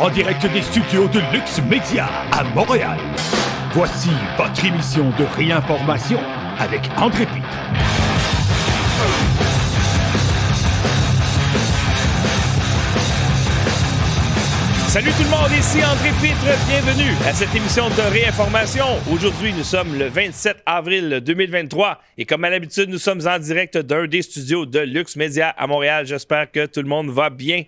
en direct des studios de Lux Media à Montréal. Voici votre émission de réinformation avec André Pitre. Salut tout le monde, ici André Pitre, bienvenue à cette émission de réinformation. Aujourd'hui, nous sommes le 27 avril 2023 et comme à l'habitude, nous sommes en direct d'un des studios de Lux Media à Montréal. J'espère que tout le monde va bien.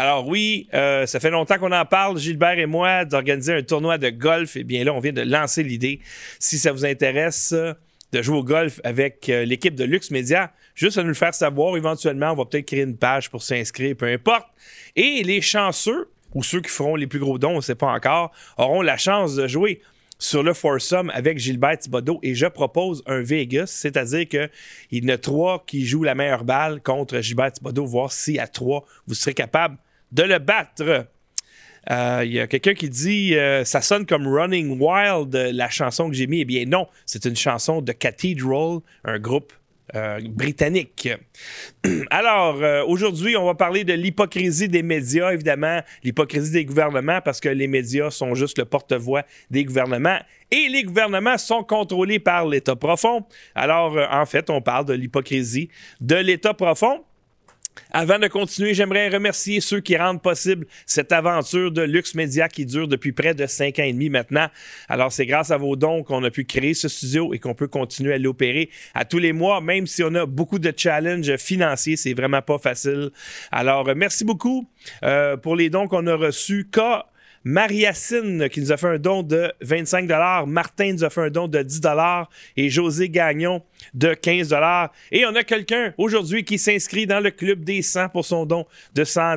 Alors oui, euh, ça fait longtemps qu'on en parle, Gilbert et moi, d'organiser un tournoi de golf. Et bien là, on vient de lancer l'idée. Si ça vous intéresse de jouer au golf avec euh, l'équipe de Lux Media, juste à nous le faire savoir. Éventuellement, on va peut-être créer une page pour s'inscrire, peu importe. Et les chanceux ou ceux qui feront les plus gros dons, on ne sait pas encore, auront la chance de jouer sur le foursome avec Gilbert Thibodeau et je propose un Vegas, c'est-à-dire qu'il y en a trois qui jouent la meilleure balle contre Gilbert Thibodeau, voir si à trois, vous serez capable de le battre. Euh, il y a quelqu'un qui dit euh, ça sonne comme Running Wild, la chanson que j'ai mis. Eh bien non, c'est une chanson de Cathedral, un groupe euh, britannique. Alors, aujourd'hui, on va parler de l'hypocrisie des médias, évidemment, l'hypocrisie des gouvernements, parce que les médias sont juste le porte-voix des gouvernements et les gouvernements sont contrôlés par l'État profond. Alors, en fait, on parle de l'hypocrisie de l'État profond. Avant de continuer, j'aimerais remercier ceux qui rendent possible cette aventure de Luxe Média qui dure depuis près de cinq ans et demi maintenant. Alors, c'est grâce à vos dons qu'on a pu créer ce studio et qu'on peut continuer à l'opérer à tous les mois, même si on a beaucoup de challenges financiers. C'est vraiment pas facile. Alors, merci beaucoup euh, pour les dons qu'on a reçus. Mariacine qui nous a fait un don de 25 Martin nous a fait un don de 10 et José Gagnon de 15 Et on a quelqu'un aujourd'hui qui s'inscrit dans le club des 100 pour son don de 100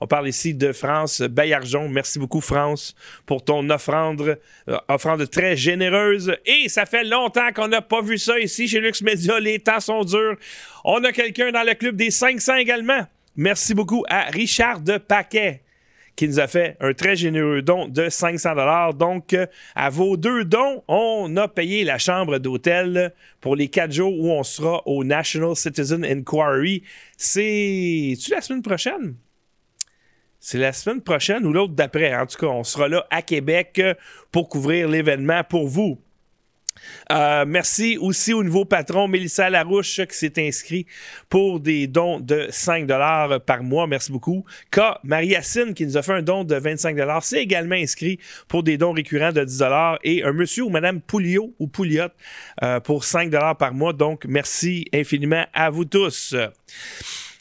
on parle ici de France Bayarjon. Merci beaucoup, France, pour ton offrande, euh, offrande très généreuse. Et ça fait longtemps qu'on n'a pas vu ça ici chez Lux Media. Les temps sont durs. On a quelqu'un dans le club des 500 également. Merci beaucoup à Richard de Paquet qui nous a fait un très généreux don de 500 dollars. Donc, euh, à vos deux dons, on a payé la chambre d'hôtel pour les quatre jours où on sera au National Citizen Inquiry. C'est tu la semaine prochaine? C'est la semaine prochaine ou l'autre d'après. En tout cas, on sera là à Québec pour couvrir l'événement pour vous. Euh, merci aussi au nouveau patron Mélissa Larouche qui s'est inscrit pour des dons de 5 par mois. Merci beaucoup. K. Marie-Yacine qui nous a fait un don de 25 s'est également inscrit pour des dons récurrents de 10 et un monsieur ou madame Pouliot ou Pouliot euh, pour 5 par mois. Donc, merci infiniment à vous tous.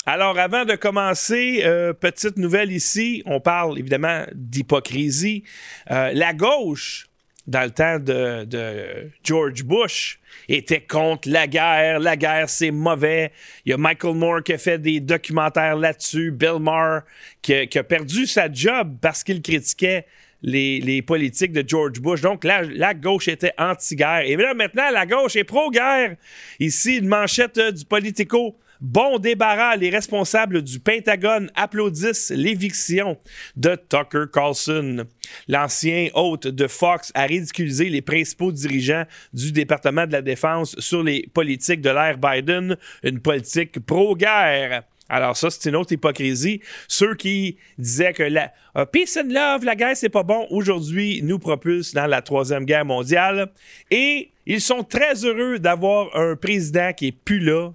Alors, avant de commencer, euh, petite nouvelle ici, on parle évidemment d'hypocrisie. la gauche dans le temps de, George Bush, était contre la guerre. La guerre, c'est mauvais. Il y a Michael Moore qui a fait des documentaires là-dessus. Bill Maher qui, a perdu sa job parce qu'il critiquait les, politiques de George Bush. Donc, la, gauche était anti-guerre. Et là, maintenant, la gauche est pro-guerre. Ici, une manchette euh, du Politico. Bon débarras, les responsables du Pentagone applaudissent l'éviction de Tucker Carlson. L'ancien hôte de Fox a ridiculisé les principaux dirigeants du département de la Défense sur les politiques de l'ère Biden, une politique pro-guerre. Alors ça, c'est une autre hypocrisie. Ceux qui disaient que la uh, peace and love, la guerre, c'est pas bon, aujourd'hui nous propulsent dans la troisième guerre mondiale. Et ils sont très heureux d'avoir un président qui est plus là,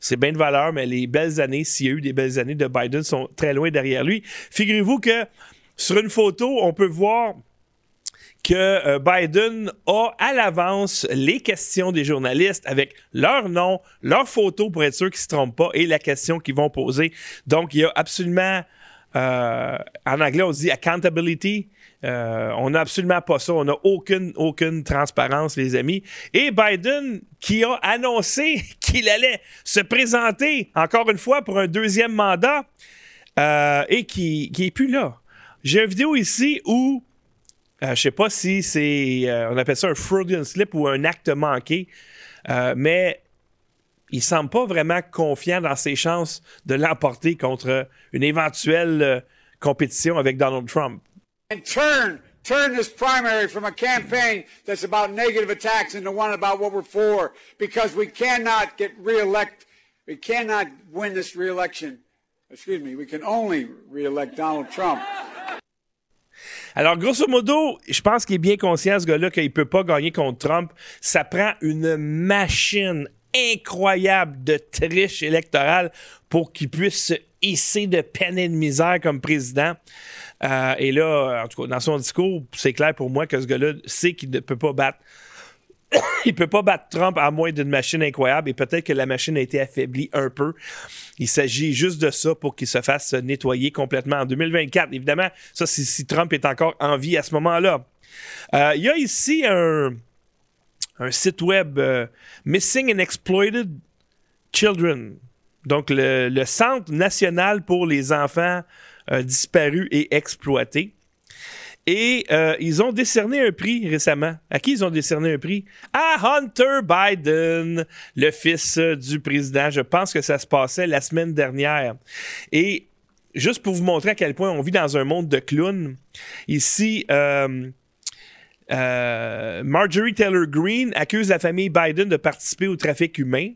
c'est bien de valeur, mais les belles années, s'il y a eu des belles années de Biden, sont très loin derrière lui. Figurez-vous que sur une photo, on peut voir que euh, Biden a à l'avance les questions des journalistes avec leur nom, leur photo pour être sûr qu'ils ne se trompent pas et la question qu'ils vont poser. Donc, il y a absolument, euh, en anglais, on dit accountability. Euh, on n'a absolument pas ça. On n'a aucune, aucune transparence, les amis. Et Biden, qui a annoncé qu'il allait se présenter encore une fois pour un deuxième mandat euh, et qui, qui est plus là. J'ai une vidéo ici où euh, je sais pas si c'est on appelle ça un Freudian slip ou un acte manqué, mais il semble pas vraiment confiant dans ses chances de l'emporter contre une éventuelle compétition avec Donald Trump. Turn this primary from a campaign that's about negative attacks into one about what we're for because we cannot get reelect we cannot win this reelection excuse me we can only reelect donald trump Alors, grosso modo, je pense qu'il est bien conscient, ce gars-là, qu'il peut pas gagner contre Trump. Ça prend une machine incroyable de triche électorale pour qu'il puisse se hisser de peine et de misère comme président. Euh, et là, en tout cas, dans son discours, c'est clair pour moi que ce gars-là sait qu'il ne peut pas battre il peut pas battre Trump à moins d'une machine incroyable et peut-être que la machine a été affaiblie un peu. Il s'agit juste de ça pour qu'il se fasse nettoyer complètement en 2024. Évidemment, ça, si, Trump est encore en vie à ce moment-là. Euh, il y a ici un, site web euh, Missing and Exploited Children. Donc, le, Centre national pour les enfants euh, disparus et exploités. Et euh, ils ont décerné un prix récemment. À qui ils ont décerné un prix? À Hunter Biden, le fils euh, du président. Je pense que ça se passait la semaine dernière. Et juste pour vous montrer à quel point on vit dans un monde de clowns, ici, euh, Marjorie Taylor Greene accuse la famille Biden de participer au trafic humain.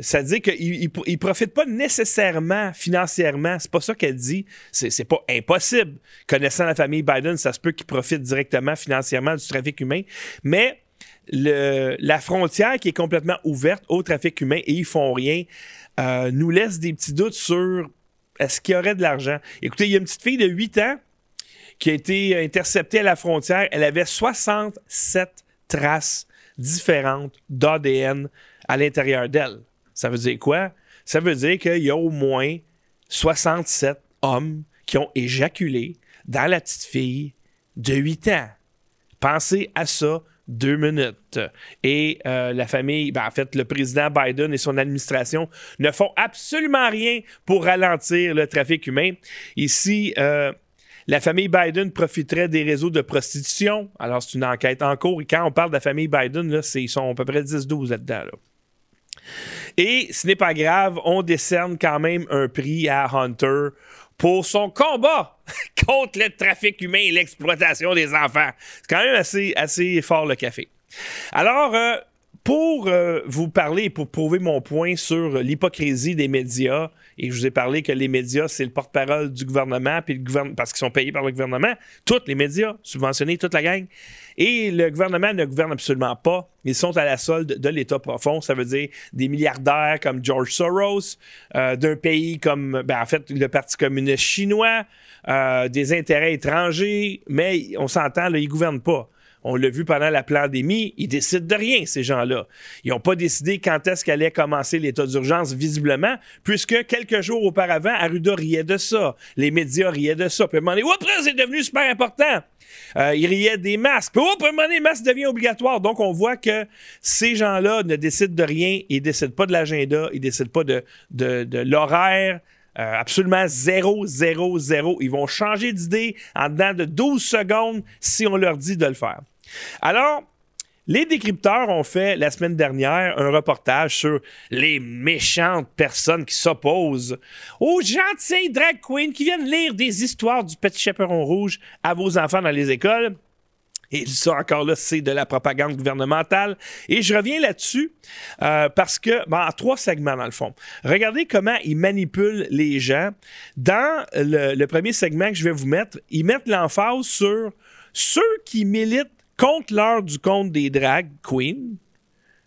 Ça veut dire qu'il ne profite pas nécessairement financièrement. C'est pas ça qu'elle dit. C'est pas impossible. Connaissant la famille Biden, ça se peut qu'il profite directement financièrement du trafic humain. Mais la frontière qui est complètement ouverte au trafic humain et ils font rien euh, nous laisse des petits doutes sur est-ce qu'il y aurait de l'argent. Écoutez, il y a une petite fille de 8 ans qui a été interceptée à la frontière. Elle avait 67 traces différentes d'ADN à l'intérieur d'elle. Ça veut dire quoi? Ça veut dire qu'il y a au moins 67 hommes qui ont éjaculé dans la petite fille de 8 ans. Pensez à ça deux minutes. Et euh, la famille, ben, en fait, le président Biden et son administration ne font absolument rien pour ralentir le trafic humain. Ici, euh, la famille Biden profiterait des réseaux de prostitution. Alors, c'est une enquête en cours. Et quand on parle de la famille Biden, là, ils sont à peu près 10-12 là-dedans. Là. Et ce n'est pas grave, on décerne quand même un prix à Hunter pour son combat contre le trafic humain et l'exploitation des enfants. C'est quand même assez, assez fort le café. Alors, euh, pour euh, vous parler, pour prouver mon point sur l'hypocrisie des médias, et je vous ai parlé que les médias, c'est le porte-parole du gouvernement, puis le gouvernement, parce qu'ils sont payés par le gouvernement, tous les médias, subventionnés, toute la gang. Et le gouvernement ne gouverne absolument pas. Ils sont à la solde de l'État profond. Ça veut dire des milliardaires comme George Soros, euh, d'un pays comme, ben, en fait, le Parti communiste chinois, euh, des intérêts étrangers, mais on s'entend, ils ne gouvernent pas. On l'a vu pendant la pandémie, ils décident de rien, ces gens-là. Ils n'ont pas décidé quand est-ce qu'allait commencer l'état d'urgence, visiblement, puisque quelques jours auparavant, Arruda riait de ça. Les médias riaient de ça. Puis à un moment donné, c'est devenu super important. Euh, ils riaient des masques. Puis, à un moment donné, les masques deviennent obligatoires. Donc, on voit que ces gens-là ne décident de rien. Ils ne décident pas de l'agenda. Ils ne décident pas de, de, l'horaire. Euh, absolument zéro, zéro, zéro. Ils vont changer d'idée en dedans de 12 secondes si on leur dit de le faire. Alors, les décrypteurs ont fait la semaine dernière un reportage sur les méchantes personnes qui s'opposent aux gentils drag queens qui viennent lire des histoires du petit chaperon rouge à vos enfants dans les écoles. Et ça, encore là, c'est de la propagande gouvernementale. Et je reviens là-dessus euh, parce que, en trois segments dans le fond. Regardez comment ils manipulent les gens. Dans le premier segment que je vais vous mettre, ils mettent l'emphase sur ceux qui militent contre l'heure du compte des drag queens,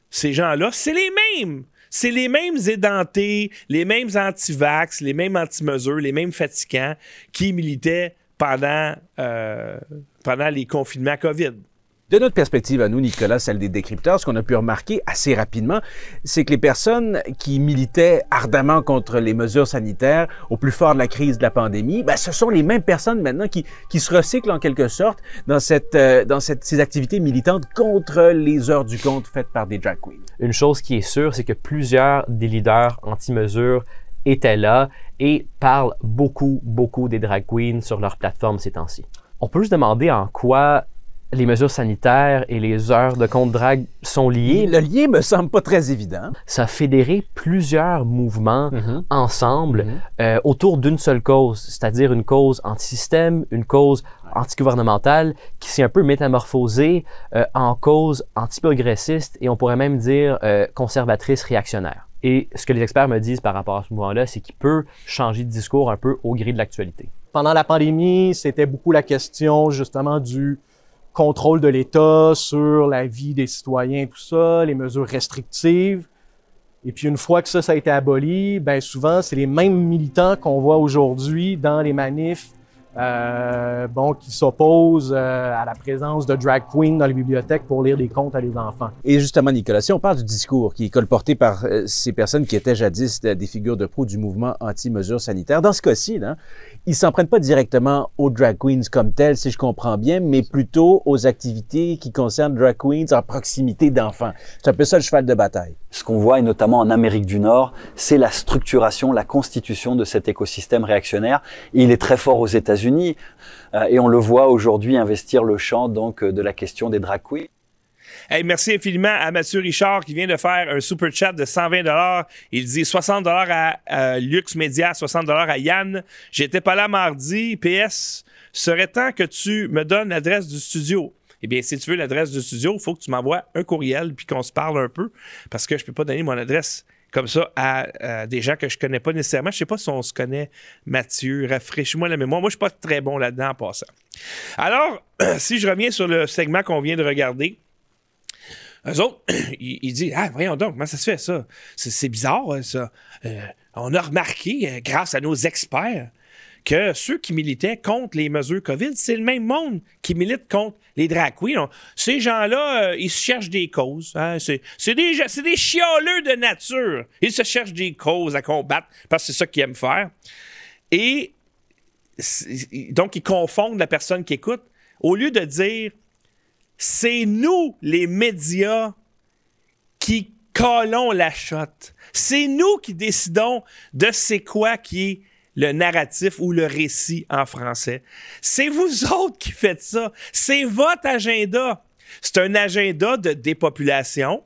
ces gens-là, c'est les mêmes. C'est les mêmes édentés, les mêmes anti-vax, les mêmes anti-mesures, les mêmes fatigants qui militaient pendant, euh, pendant les confinements COVID. De notre perspective à nous, Nicolas, celle des décrypteurs, ce qu'on a pu remarquer assez rapidement, c'est que les personnes qui militaient ardemment contre les mesures sanitaires au plus fort de la crise de la pandémie, ben, ce sont les mêmes personnes maintenant qui, se recyclent en quelque sorte dans, euh, ces activités militantes contre les heures du compte faites par des drag queens. Une chose qui est sûre, c'est que plusieurs des leaders anti-mesures étaient là et parlent beaucoup, beaucoup des drag queens sur leur plateforme ces temps-ci. On peut se demander en quoi les mesures sanitaires et les heures de compte drague sont liées. Le lien me semble pas très évident. Ça a fédéré plusieurs mouvements mhm. ensemble mhm. Euh, autour d'une seule cause, c'est-à-dire une cause anti-système, une cause anti-gouvernementale qui s'est un peu métamorphosée euh, en cause anti-progressiste et on pourrait même dire euh, conservatrice réactionnaire. Et ce que les experts me disent par rapport à ce mouvement-là, c'est qu'il peut changer de discours un peu au gré de l'actualité. pendant la pandémie, c'était beaucoup la question justement du contrôle de l'État sur la vie des citoyens, tout ça, les mesures restrictives. Et puis une fois que ça, a été aboli, ben souvent, c'est les mêmes militants qu'on voit aujourd'hui dans les manifs euh, bon, qui s'opposent euh, à la présence de drag queens dans les bibliothèques pour lire des contes à des enfants. Et justement, Nicolas, si on parle du discours qui est colporté par euh, ces personnes qui étaient jadis des figures de proue du mouvement anti-mesures sanitaires, dans ce cas-ci, là, ils s'en prennent pas directement aux drag queens comme telles, si je comprends bien, mais plutôt aux activités qui concernent drag queens en proximité d'enfants. C'est un peu ça le cheval de bataille. Ce qu'on voit, et notamment en Amérique du Nord, c'est la structuration, la constitution de cet écosystème réactionnaire. il est très fort aux États-Unis, euh, et on le voit aujourd'hui investir le champ donc de la question des drag queens. Hey, merci infiniment à Mathieu Richard qui vient de faire un super chat de 120 Il dit 60 à Lux Media, 60 à Yann. J'étais pas là mardi. PS, serait temps que tu me donnes l'adresse du studio? Eh bien, si tu veux l'adresse du studio, il faut que tu m'envoies un courriel puis qu'on se parle un peu parce que je peux pas donner mon adresse comme ça à, des gens que je connais pas nécessairement. Je sais pas si on se connaît, Mathieu. Rafraîchis-moi la mémoire. Moi, je suis pas très bon là-dedans en passant. Alors, si je reviens sur le segment qu'on vient de regarder, eux autres, ils, disent Ah, voyons donc, comment ça se fait ça? C'est bizarre, hein, ça. Euh, on a remarqué, euh, grâce à nos experts, que ceux qui militaient contre les mesures COVID, c'est le même monde qui milite contre les drag. Ces gens-là, euh, ils se cherchent des causes. Hein. C'est des, des chialeux de nature. Ils se cherchent des causes à combattre parce que c'est ça qu'ils aiment faire. Et donc, ils confondent la personne qui écoute. Au lieu de dire c'est nous, les médias, qui collons la shot. C'est nous qui décidons de c'est quoi qui est le narratif ou le récit en français. C'est vous autres qui faites ça. C'est votre agenda. C'est un agenda de dépopulation.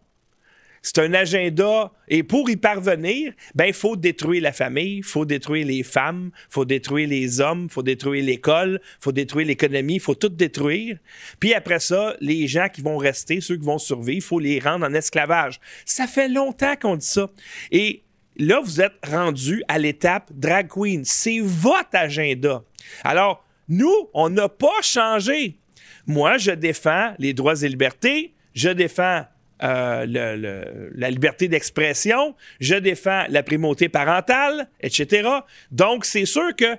C'est un agenda. Et pour y parvenir, ben, il faut détruire la famille, il faut détruire les femmes, il faut détruire les hommes, il faut détruire l'école, il faut détruire l'économie, il faut tout détruire. Puis après ça, les gens qui vont rester, ceux qui vont survivre, il faut les rendre en esclavage. Ça fait longtemps qu'on dit ça. Et là, vous êtes rendu à l'étape drag queen. C'est votre agenda. Alors, nous, on n'a pas changé. Moi, je défends les droits et libertés, je défends euh, la liberté d'expression, je défends la primauté parentale, etc. Donc, c'est sûr que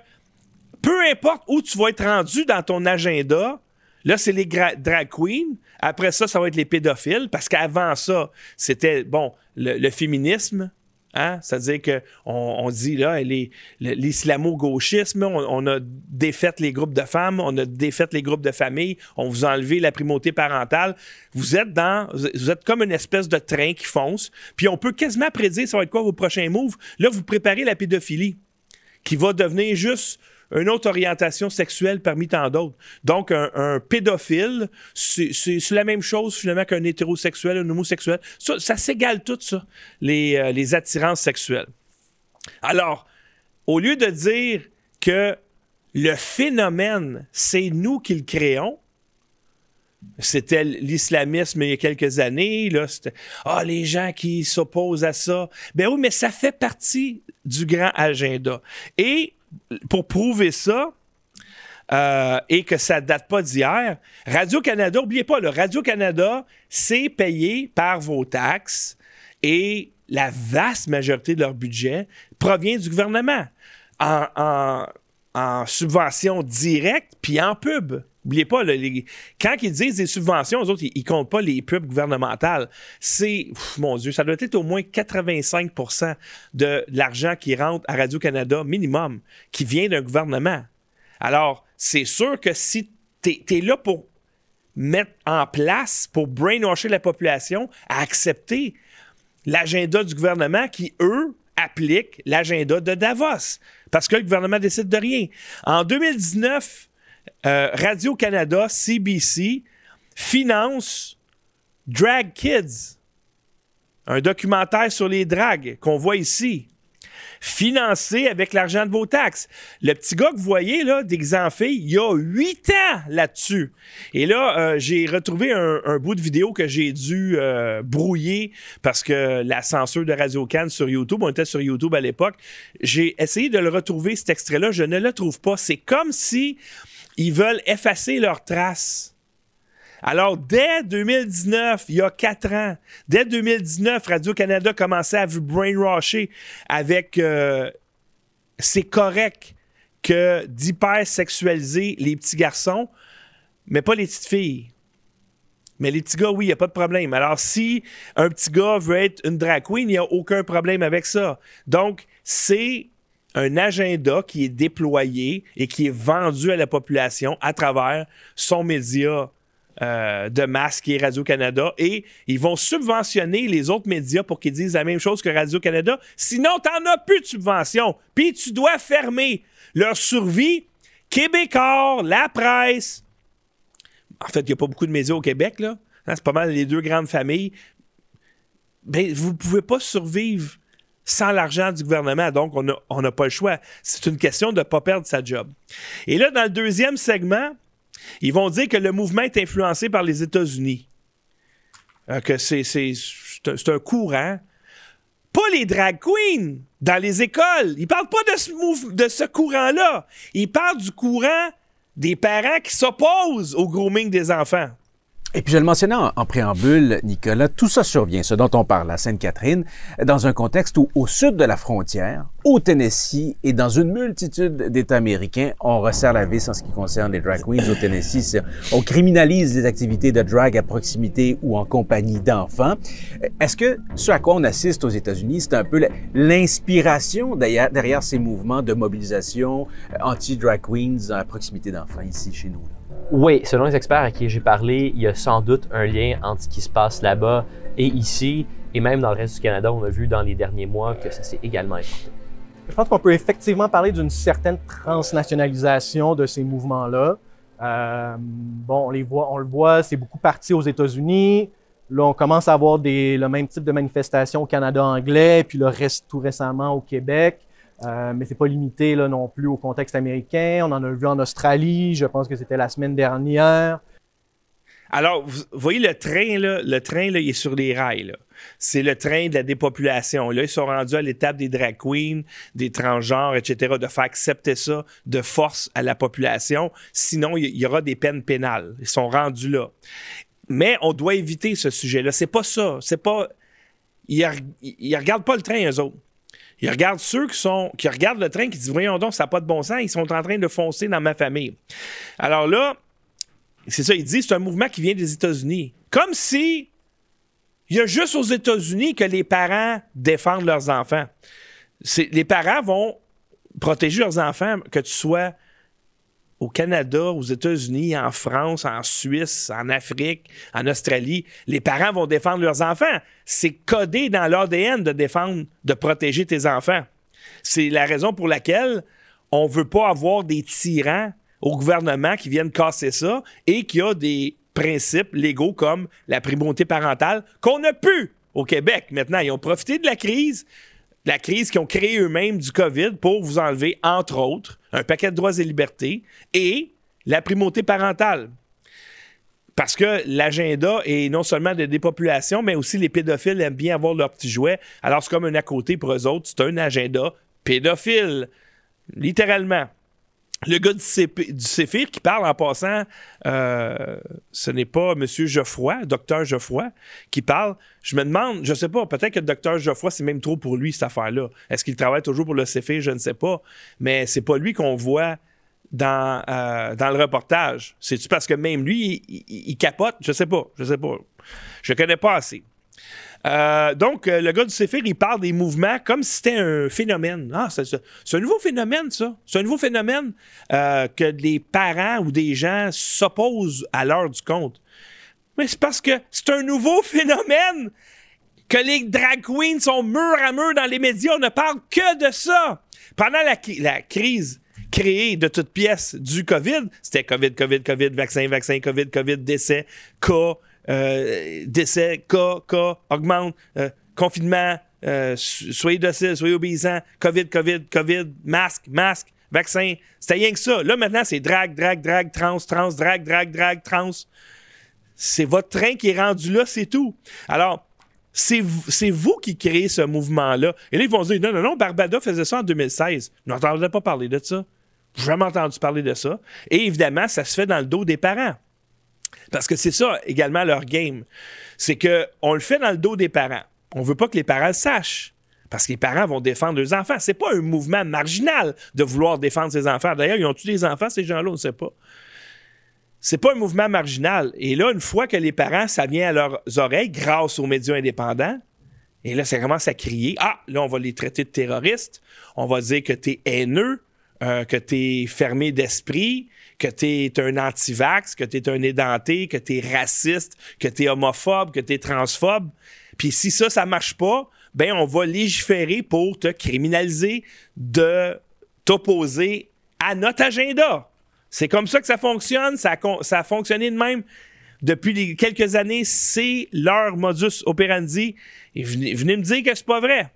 peu importe où tu vas être rendu dans ton agenda, là, c'est les drag queens. Après ça, ça va être les pédophiles, parce qu'avant ça, c'était, bon, le féminisme, Hein? C'est-à-dire qu'on on dit, là, l'islamo-gauchisme, on, a défait les groupes de femmes, on a défait les groupes de familles, on vous a enlevé la primauté parentale. Vous êtes dans, vous êtes comme une espèce de train qui fonce, puis on peut quasiment prédire ça va être quoi vos prochains moves. Là, vous préparez la pédophilie, qui va devenir juste une autre orientation sexuelle parmi tant d'autres. Donc, un, pédophile, c'est la même chose finalement qu'un hétérosexuel, un homosexuel. Ça, s'égale tout ça, les, euh, les attirances sexuelles. Alors, au lieu de dire que le phénomène, c'est nous qui le créons, c'était l'islamisme il y a quelques années. Là, ah les gens qui s'opposent à ça. Ben oui, mais ça fait partie du grand agenda. Et pour prouver ça, euh, et que ça date pas d'hier, Radio-Canada, n'oubliez pas, le Radio-Canada, c'est payé par vos taxes et la vaste majorité de leur budget provient du gouvernement en, subvention directe puis en pub. N'oubliez pas, quand ils disent des subventions, aux autres, ils, ne comptent pas les pubs gouvernementales. C'est, mon Dieu, ça doit être au moins 85% de l'argent qui rentre à Radio-Canada minimum, qui vient d'un gouvernement. Alors, c'est sûr que si tu es, là pour mettre en place, pour brainwasher la population à accepter l'agenda du gouvernement qui, eux, appliquent l'agenda de Davos. Parce que le gouvernement décide de rien. En 2019, euh, Radio-Canada, CBC, finance Drag Kids, un documentaire sur les drags qu'on voit ici. financé avec l'argent de vos taxes. Le petit gars que vous voyez, là, d'exemple, il y a huit ans là-dessus. Et là, euh, j'ai retrouvé un, bout de vidéo que j'ai dû euh, brouiller parce que la censure de Radio Cannes sur YouTube, on était sur YouTube à l'époque. J'ai essayé de le retrouver, cet extrait-là. Je ne le trouve pas. C'est comme si ils veulent effacer leurs traces. Alors, dès 2019, il y a quatre ans, dès 2019, Radio-Canada commençait à vous brainwasher avec euh, c'est correct que d'hypersexualiser les petits garçons, mais pas les petites filles. Mais les petits gars, oui, il n'y a pas de problème. Alors, si un petit gars veut être une drag queen, il n'y a aucun problème avec ça. Donc, c'est un agenda qui est déployé et qui est vendu à la population à travers son média euh, de masse qui est Radio-Canada et ils vont subventionner les autres médias pour qu'ils disent la même chose que Radio-Canada. Sinon, tu n'en as plus de subvention. Puis tu dois fermer leur survie. Québécois, la presse. En fait, il n'y a pas beaucoup de médias au Québec, là. Hein, c'est pas mal les deux grandes familles. Ben, vous ne pouvez pas survivre sans l'argent du gouvernement, donc on n'a pas le choix. C'est une question de ne pas perdre sa job. Et là, dans le deuxième segment, ils vont dire que le mouvement est influencé par les États-Unis. Euh, que c'est, un, courant. Pas les drag queens dans les écoles. Ils parlent pas de ce, de ce courant-là. Ils parlent du courant des parents qui s'opposent au grooming des enfants. Et puis je le mentionnais en, préambule, Nicolas, tout ça survient, ce dont on parle à Sainte-Catherine, dans un contexte où au sud de la frontière, au Tennessee et dans une multitude d'États américains, on resserre la vis en ce qui concerne les drag queens au Tennessee. On criminalise les activités de drag à proximité ou en compagnie d'enfants. Est-ce que ce à quoi on assiste aux États-Unis, c'est un peu l'inspiration derrière, derrière ces mouvements de mobilisation euh, anti-drag queens à proximité d'enfants ici chez nous? Oui, selon les experts à qui j'ai parlé, il y a sans doute un lien entre ce qui se passe là-bas et ici, et même dans le reste du Canada, on a vu dans les derniers mois que ça s'est également importé. Je pense qu'on peut effectivement parler d'une certaine transnationalisation de ces mouvements-là. Euh, bon, on les voit, on le voit, c'est beaucoup parti aux États-Unis. Là, on commence à avoir le même type de manifestations au Canada anglais, puis le reste tout récemment au Québec. Euh, mais c'est pas limité là, non plus au contexte américain. On en a vu en Australie, je pense que c'était la semaine dernière. Alors, vous voyez le train, là, le train, là, il est sur les rails. C'est le train de la dépopulation. Là, ils sont rendus à l'étape des drag queens, des transgenres, etc., de faire accepter ça de force à la population. Sinon, il y, aura des peines pénales. Ils sont rendus là. Mais on doit éviter ce sujet-là. C'est pas ça. C'est pas. Ils, ils regardent pas le train, eux autres. Ils regardent ceux qui sont qui regardent le train qui disent voyons donc ça n'a pas de bon sens, ils sont en train de foncer dans ma famille. Alors là, c'est ça, ils disent c'est un mouvement qui vient des États-Unis. Comme si il y a juste aux États-Unis que les parents défendent leurs enfants. Les parents vont protéger leurs enfants, que tu sois au Canada, aux États-Unis, en France, en Suisse, en Afrique, en Australie, les parents vont défendre leurs enfants. C'est codé dans l'ADN de défendre, de protéger tes enfants. C'est la raison pour laquelle on ne veut pas avoir des tyrans au gouvernement qui viennent casser ça et qui a des principes légaux comme la primauté parentale qu'on a pu au Québec. Maintenant, ils ont profité de la crise la crise qu'ils ont créée eux-mêmes du COVID pour vous enlever, entre autres, un paquet de droits et libertés et la primauté parentale. Parce que l'agenda est non seulement de dépopulation, mais aussi les pédophiles aiment bien avoir leurs petits jouets. Alors, c'est comme un à côté pour eux autres. C'est un agenda pédophile, littéralement le gars du, Céphir qui parle en passant, euh, ce n'est pas M. Geoffroy, docteur Geoffroy, qui parle. Je me demande, je sais pas, peut-être que le docteur Geoffroy, c'est même trop pour lui, cette affaire-là. Est-ce qu'il travaille toujours pour le Céphir? Je ne sais pas. Mais c'est pas lui qu'on voit dans, euh, dans le reportage. C'est-tu parce que même lui, il, capote? Je sais pas. Je sais pas. Je connais pas assez. Euh, donc, euh, le gars du Céphir, il parle des mouvements comme si c'était un phénomène. Ah, c'est, un nouveau phénomène, ça. C'est un nouveau phénomène euh, que des parents ou des gens s'opposent à l'heure du compte. Mais c'est parce que c'est un nouveau phénomène que les drag queens sont mur à mur dans les médias. On ne parle que de ça. Pendant la, la crise créée de toutes pièces du COVID, c'était COVID, COVID, COVID, vaccin, vaccin, COVID, COVID, décès, cas, euh, décès, cas, cas, augmente, euh, confinement, euh, soyez dociles, soyez obéissants, COVID, COVID, COVID, masque, masque, vaccin. C'était rien que ça. Là, maintenant, c'est drag, drag, drag, trans, trans, drag, drag, drag, trans. C'est votre train qui est rendu là, c'est tout. Alors, c'est vous qui créez ce mouvement-là. Et là, ils vont dire non, non, non, Barbada faisait ça en 2016. Je n'entendais pas parler de ça. J'ai jamais entendu parler de ça. Et évidemment, ça se fait dans le dos des parents. Parce que c'est ça également leur game. C'est qu'on le fait dans le dos des parents. On veut pas que les parents le sachent. Parce que les parents vont défendre leurs enfants. C'est pas un mouvement marginal de vouloir défendre ses enfants. D'ailleurs, ils ont tous des enfants, ces gens-là? On ne sait pas. C'est pas un mouvement marginal. Et là, une fois que les parents, ça vient à leurs oreilles grâce aux médias indépendants, et là, ça commence à crier. Ah, là, on va les traiter de terroristes. On va dire que tu es haineux, euh, que tu es fermé d'esprit, que tu es un anti-vax, que tu es un édenté, que tu es raciste, que tu es homophobe, que tu es transphobe. Puis si ça, ça marche pas, ben on va légiférer pour te criminaliser de t'opposer à notre agenda. C'est comme ça que ça fonctionne. Ça a, fonctionné de même depuis quelques années. C'est leur modus operandi. Et venez, venez me dire que c'est pas vrai.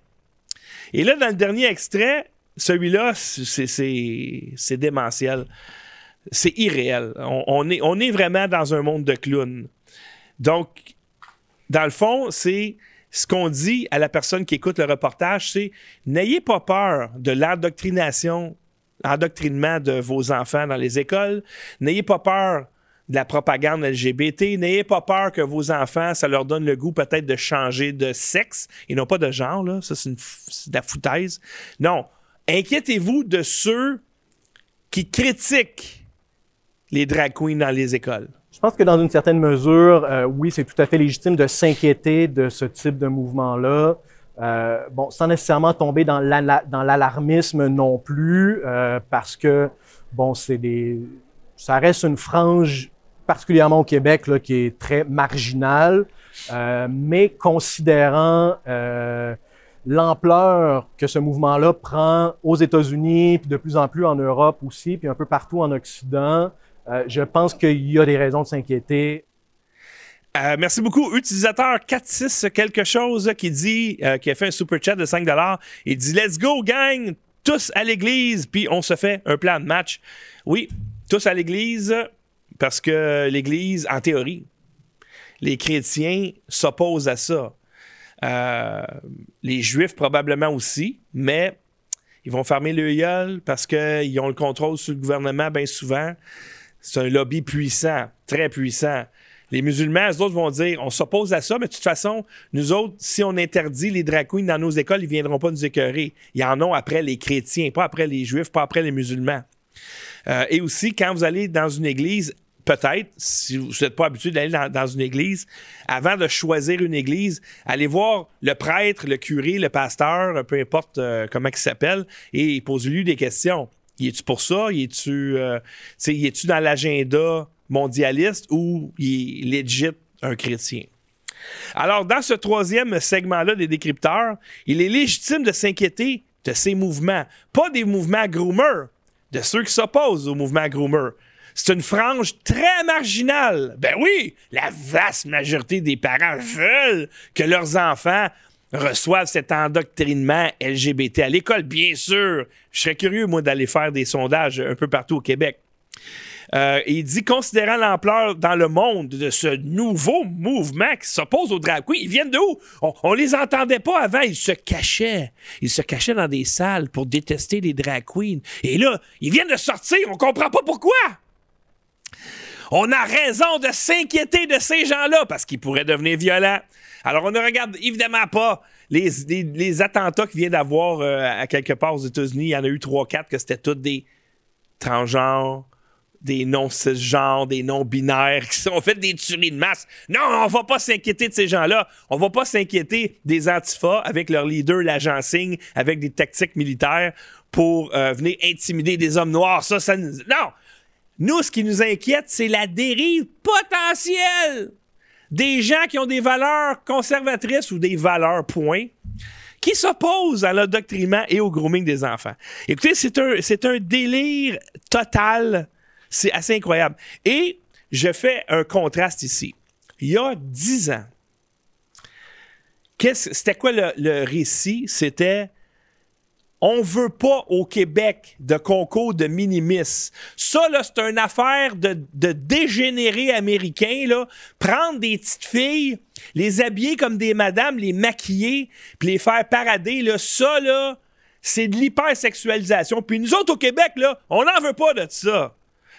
Et là, dans le dernier extrait, celui-là, c'est démentiel. C'est irréel. On, est, vraiment dans un monde de clowns. Donc, dans le fond, c'est ce qu'on dit à la personne qui écoute le reportage, c'est n'ayez pas peur de l'endoctrination, l'endoctrinement de vos enfants dans les écoles. N'ayez pas peur de la propagande LGBT. N'ayez pas peur que vos enfants, ça leur donne le goût peut-être de changer de sexe et non pas de genre. Là. Ça, c'est, de la foutaise. Non. Inquiétez-vous de ceux qui critiquent les drag queens dans les écoles? Je pense que dans une certaine mesure, euh, oui, c'est tout à fait légitime de s'inquiéter de ce type de mouvement-là. Euh, bon, sans nécessairement tomber dans l'alarmisme non plus, euh, parce que bon, c'est des, ça reste une frange particulièrement au Québec là, qui est très marginale, euh, mais considérant euh, l'ampleur que ce mouvement-là prend aux États-Unis, puis de plus en plus en Europe aussi, puis un peu partout en Occident, euh, je pense qu'il y a des raisons de s'inquiéter. Euh, merci beaucoup. Utilisateur 46 quelque chose qui dit, euh, qui a fait un super chat de 5 Il dit Let's go, gang! Tous à l'église, puis on se fait un plan de match. Oui, tous à l'église, parce que l'église, en théorie, les chrétiens s'opposent à ça. Les juifs probablement aussi, mais ils vont fermer le parce qu'ils ont le contrôle sur le gouvernement bien souvent. C'est un lobby puissant, très puissant. Les musulmans, eux autres vont dire on s'oppose à ça, mais de toute façon, nous autres, si on interdit les drag queens dans nos écoles, ils ne viendront pas nous écœurer. Ils en ont après les chrétiens, pas après les juifs, pas après les musulmans. Euh, et aussi, quand vous allez dans une église, peut-être, si vous n'êtes pas habitué d'aller dans, une église, avant de choisir une église, allez voir le prêtre, le curé, le pasteur, peu importe euh, comment il s'appelle, et posez-lui des questions. Y es-tu pour ça? Y es-tu euh, dans l'agenda mondialiste ou il est legit un chrétien? Alors, dans ce troisième segment-là des décrypteurs, il est légitime de s'inquiéter de ces mouvements, pas des mouvements groomers, de ceux qui s'opposent au mouvement groomer. C'est une frange très marginale. Ben oui, la vaste majorité des parents veulent que leurs enfants reçoivent cet endoctrinement LGBT à l'école, bien sûr. Je serais curieux, moi, d'aller faire des sondages un peu partout au Québec. Euh, il dit, considérant l'ampleur dans le monde de ce nouveau mouvement qui s'oppose aux drag queens, ils viennent de où? On, les entendait pas avant, ils se cachaient. Ils se cachaient dans des salles pour détester les drag queens. Et là, ils viennent de sortir, on comprend pas pourquoi. On a raison de s'inquiéter de ces gens-là parce qu'ils pourraient devenir violents. Alors, on ne regarde évidemment pas les, attentats qu'il vient d'avoir euh, à quelque part aux États-Unis. Il y en a eu trois, quatre que c'était tous des transgenres, des non-cisgenres, des non-binaires qui ont fait des tueries de masse. Non, on va pas s'inquiéter de ces gens-là. On va pas s'inquiéter des antifas avec leur leader, l'agent Signe, avec des tactiques militaires pour euh, venir intimider des hommes noirs. Ça, ça. Non! Nous, ce qui nous inquiète, c'est la dérive potentielle des gens qui ont des valeurs conservatrices ou des valeurs point qui s'opposent à l'endoctrinement et au grooming des enfants. Écoutez, c'est un, délire total. C'est assez incroyable. Et je fais un contraste ici. Il y a dix ans, c'était quoi le récit? C'était on veut pas au Québec de concours de minimis. Ça, là, c'est une affaire de, de dégénérés américains, là. Prendre des petites filles, les habiller comme des madames, les maquiller, puis les faire parader, là. Ça, là, c'est de l'hypersexualisation. Puis nous autres, au Québec, là, on n'en veut pas de ça.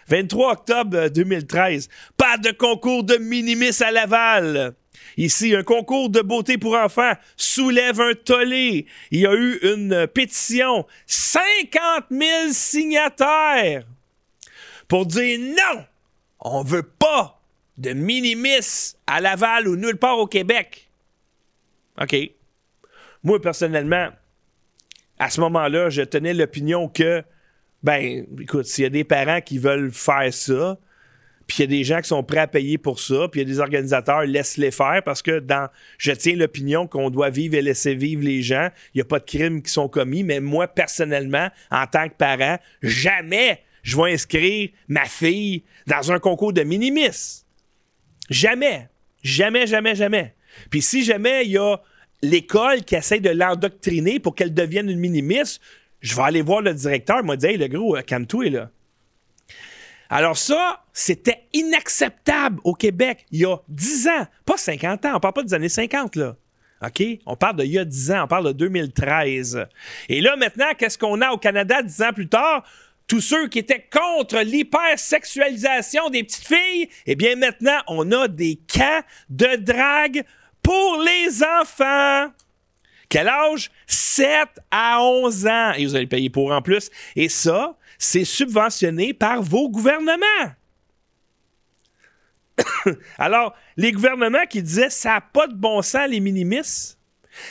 23 octobre euh, 2013. Pas de concours de minimis à Laval. Ici, un concours de beauté pour enfants soulève un tollé. Il y a eu une pétition. 50 000 signataires pour dire non, on veut pas de minimis à Laval ou nulle part au Québec. OK. Moi, personnellement, à ce moment-là, je tenais l'opinion que, ben, écoute, s'il y a des parents qui veulent faire ça, puis il y a des gens qui sont prêts à payer pour ça, puis il y a des organisateurs, laisse-les faire parce que dans, je tiens l'opinion qu'on doit vivre et laisser vivre les gens. Il n'y a pas de crimes qui sont commis, mais moi, personnellement, en tant que parent, jamais je vais inscrire ma fille dans un concours de minimis. Jamais. Jamais, jamais, jamais. Puis si jamais il y a l'école qui essaie de l'endoctriner pour qu'elle devienne une minimis, je vais aller voir le directeur, m'a dit Hey, le gros, euh, calme-toi, là. Alors ça, c'était inacceptable au Québec il y a 10 ans, pas 50 ans, on parle pas des années 50 là. OK? On parle de il y a 10 ans, on parle de 2013. Et là maintenant, qu'est-ce qu'on a au Canada 10 ans plus tard? Tous ceux qui étaient contre l'hypersexualisation des petites filles, eh bien maintenant, on a des camps de drague pour les enfants. Quel âge? 7 à 11 ans. Et vous allez payer pour en plus. Et ça, c'est subventionné par vos gouvernements. Alors, les gouvernements qui disaient ça n'a pas de bon sens, les minimis,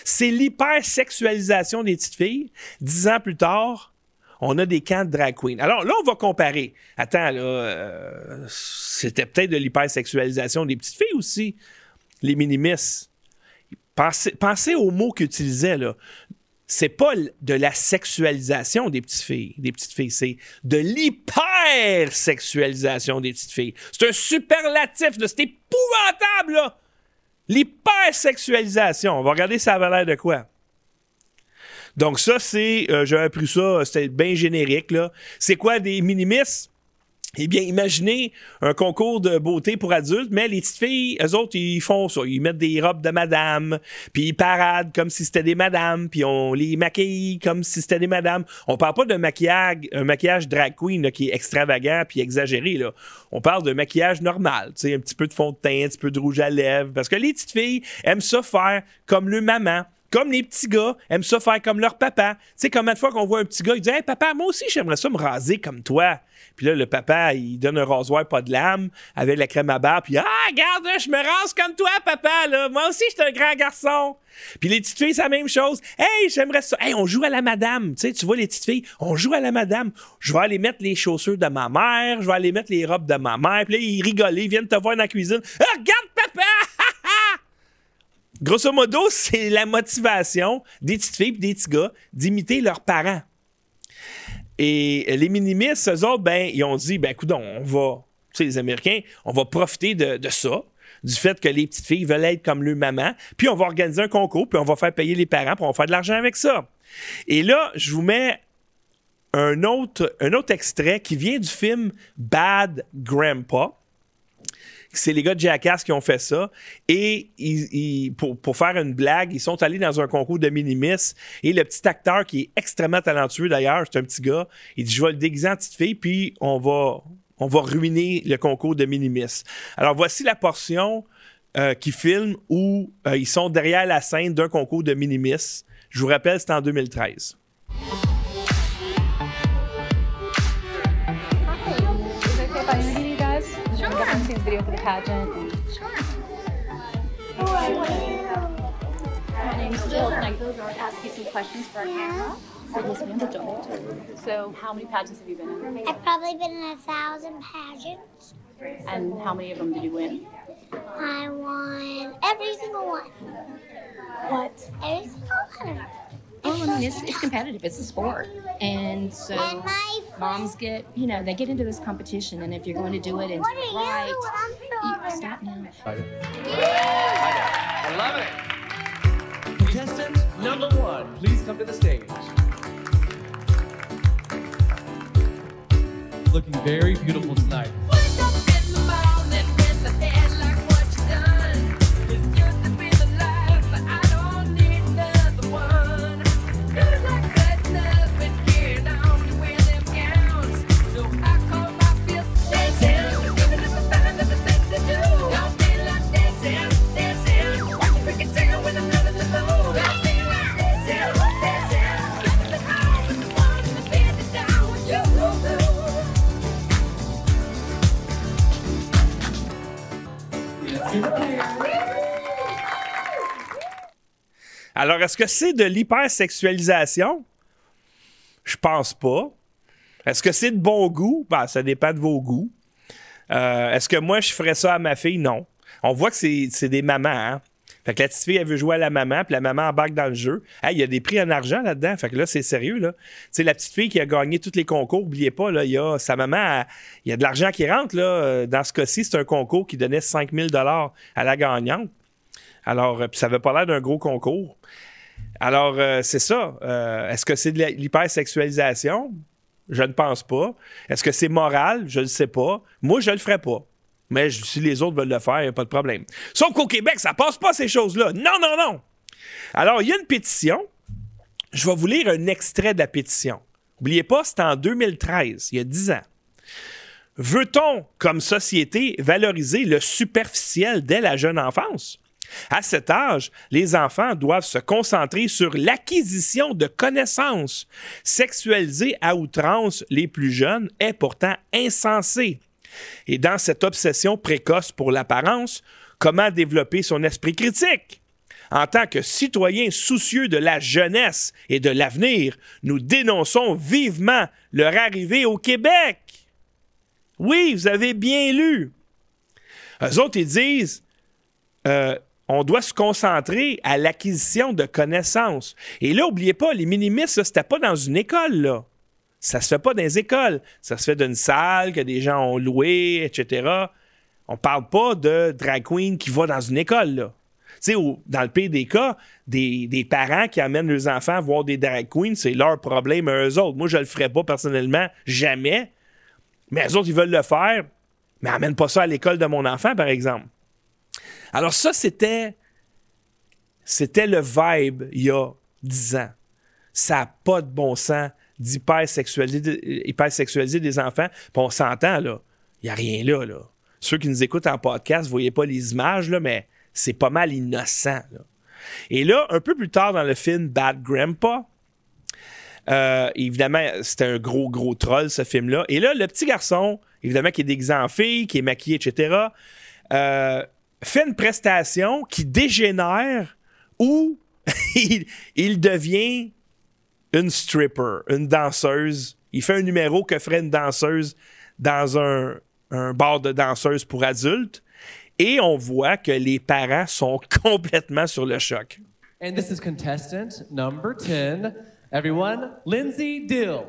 c'est l'hypersexualisation des petites filles. Dix ans plus tard, on a des camps de drag queen. Alors là, on va comparer. Attends, là, euh, c'était peut-être de l'hypersexualisation des petites filles aussi, les minimis. Pensez, pensez aux mots qu'ils utilisaient, là. C'est pas de la sexualisation des petites filles, des petites filles, c'est de l'hypersexualisation des petites filles. C'est un superlatif. C'est épouvantable, là. L'hypersexualisation. On va regarder ça avait l'air de quoi. Donc ça, c'est, euh, j'avais pris ça, c'était bien générique, là. C'est quoi des minimis? Eh bien, imaginez un concours de beauté pour adultes, mais les petites filles, eux autres, ils font ça. Ils mettent des robes de madame, puis ils paradent comme si c'était des madames, puis on les maquille comme si c'était des madames. On parle pas d'un maquillage, un maquillage drag queen là, qui est extravagant puis exagéré. Là. On parle d'un maquillage normal, tu sais, un petit peu de fond de teint, un petit peu de rouge à lèvres, parce que les petites filles aiment ça faire comme le maman. Comme les petits gars aiment ça faire comme leur papa. Tu sais, combien de fois qu'on voit un petit gars, il dit Hey, papa, moi aussi, j'aimerais ça me raser comme toi. Puis là, le papa, il donne un rasoir pas de lame avec la crème à barbe. Puis Ah, regarde, je me rase comme toi, papa. Là. Moi aussi, je suis un grand garçon. Puis les petites filles, c'est la même chose. Hey, j'aimerais ça. Hey, on joue à la madame. Tu sais, tu vois, les petites filles, on joue à la madame. Je vais aller mettre les chaussures de ma mère. Je vais aller mettre les robes de ma mère. Puis là, ils rigolent. Ils viennent te voir dans la cuisine. Ah, regarde! Grosso modo, c'est la motivation des petites filles et des petits gars d'imiter leurs parents. Et les minimis, eux autres, ben, ils ont dit, ben, écoute, on va, tu sais, les Américains, on va profiter de, ça, du fait que les petites filles veulent être comme leur maman, puis on va organiser un concours, puis on va faire payer les parents, puis on va faire de l'argent avec ça. Et là, je vous mets un autre extrait qui vient du film Bad Grandpa c'est les gars de Jackass qui ont fait ça. Et ils- pour, pour faire une blague, ils sont allés dans un concours de minimis. Et le petit acteur, qui est extrêmement talentueux d'ailleurs, c'est un petit gars, il dit Je vais le déguiser en petite fille, puis on va, on va ruiner le concours de minimis. Alors voici la portion euh, qui filme où euh, ils sont derrière la scène d'un concours de minimis. Je vous rappelle, c'était en 2013. Video for the pageant. Sure. My name's Jill, and I ask you some questions for our camera. So yes, ma'am, but don't. So how many pageants have you been in? I've probably been in a thousand pageants. And how many of them did you win? I won every single one. What? Every single one. Well, I mean, it's, it's competitive. It's a sport, and so my moms get, you know, they get into this competition, and if you're going to do it and What do it are right, you? I'm you sorry. stop now. Contestant number one, please come to the stage. Looking very beautiful tonight. Alors, est-ce que c'est de l'hypersexualisation? Je pense pas. Est-ce que c'est de bon goût? Ben, ça dépend de vos goûts. Euh, est-ce que moi, je ferais ça à ma fille? Non. On voit que c'est des mamans, hein? Fait que la petite fille, elle veut jouer à la maman, puis la maman embarque dans le jeu. Hey, il y a des prix en argent là-dedans. Fait que là, c'est sérieux, là. La petite fille qui a gagné tous les concours, oubliez pas, là, y a sa maman, il y a de l'argent qui rentre. Euh, Dans ce cas-ci, c'est un concours qui donnait 5000 dollars à la gagnante. Alors, euh, puis ça avait pas l'air d'un gros concours. Alors, euh, c'est ça. Euh, Est-ce que c'est de l'hypersexualisation? Je ne pense pas. Est-ce que c'est moral? Je ne sais pas. Moi, je le ferais pas. Mais si les autres veulent le faire, il n'y a pas de problème. Sauf qu'au Québec, ça passe pas ces choses-là. Non, non, non. Alors, il y a une pétition. Je vais vous lire un extrait de la pétition. N'oubliez pas, c'est en 2013, il y a 10 ans. Veut-on, comme société, valoriser le superficiel dès la jeune enfance? À cet âge, les enfants doivent se concentrer sur l'acquisition de connaissances. Sexualiser à outrance les plus jeunes est pourtant insensé. Et dans cette obsession précoce pour l'apparence, comment développer son esprit critique? En tant que citoyens soucieux de la jeunesse et de l'avenir, nous dénonçons vivement leur arrivée au Québec. Oui, vous avez bien lu. Eux autres, disent euh, on doit se concentrer à l'acquisition de connaissances. Et là, n'oubliez pas, les minimistes, ça, c'était pas dans une école, là. Ça se fait pas dans les écoles. Ça se fait d'une salle que des gens ont loué, etc. On parle pas de drag queen qui va dans une école, là. Tu sais, dans le pire des cas, des, des parents qui amènent leurs enfants voir des drag queens, c'est leur problème à eux autres. Moi, je le ferais pas personnellement, jamais. Mais eux autres, ils veulent le faire, mais amène pas ça à l'école de mon enfant, par exemple. Alors ça, c'était c'était le vibe il y a 10 ans. Ça n'a pas de bon sens d'hypersexualiser hypersexualiser des enfants. Puis on s'entend, là. Il n'y a rien là, là. Ceux qui nous écoutent en podcast, vous voyez pas les images, là, mais c'est pas mal innocent. là. Et là, un peu plus tard dans le film Bad Grandpa, euh, évidemment, c'était un gros, gros troll, ce film-là. Et là, le petit garçon, évidemment, qui est déguisé en fille, qui est maquillé, etc., fait une prestation qui dégénère où il, devient une stripper, une danseuse. Il fait un numéro que ferait une danseuse dans un, un bar de danseuses pour adultes. Et on voit que les parents sont complètement sur le choc. And this is contestant number 10. Everyone, Lindsay Dill.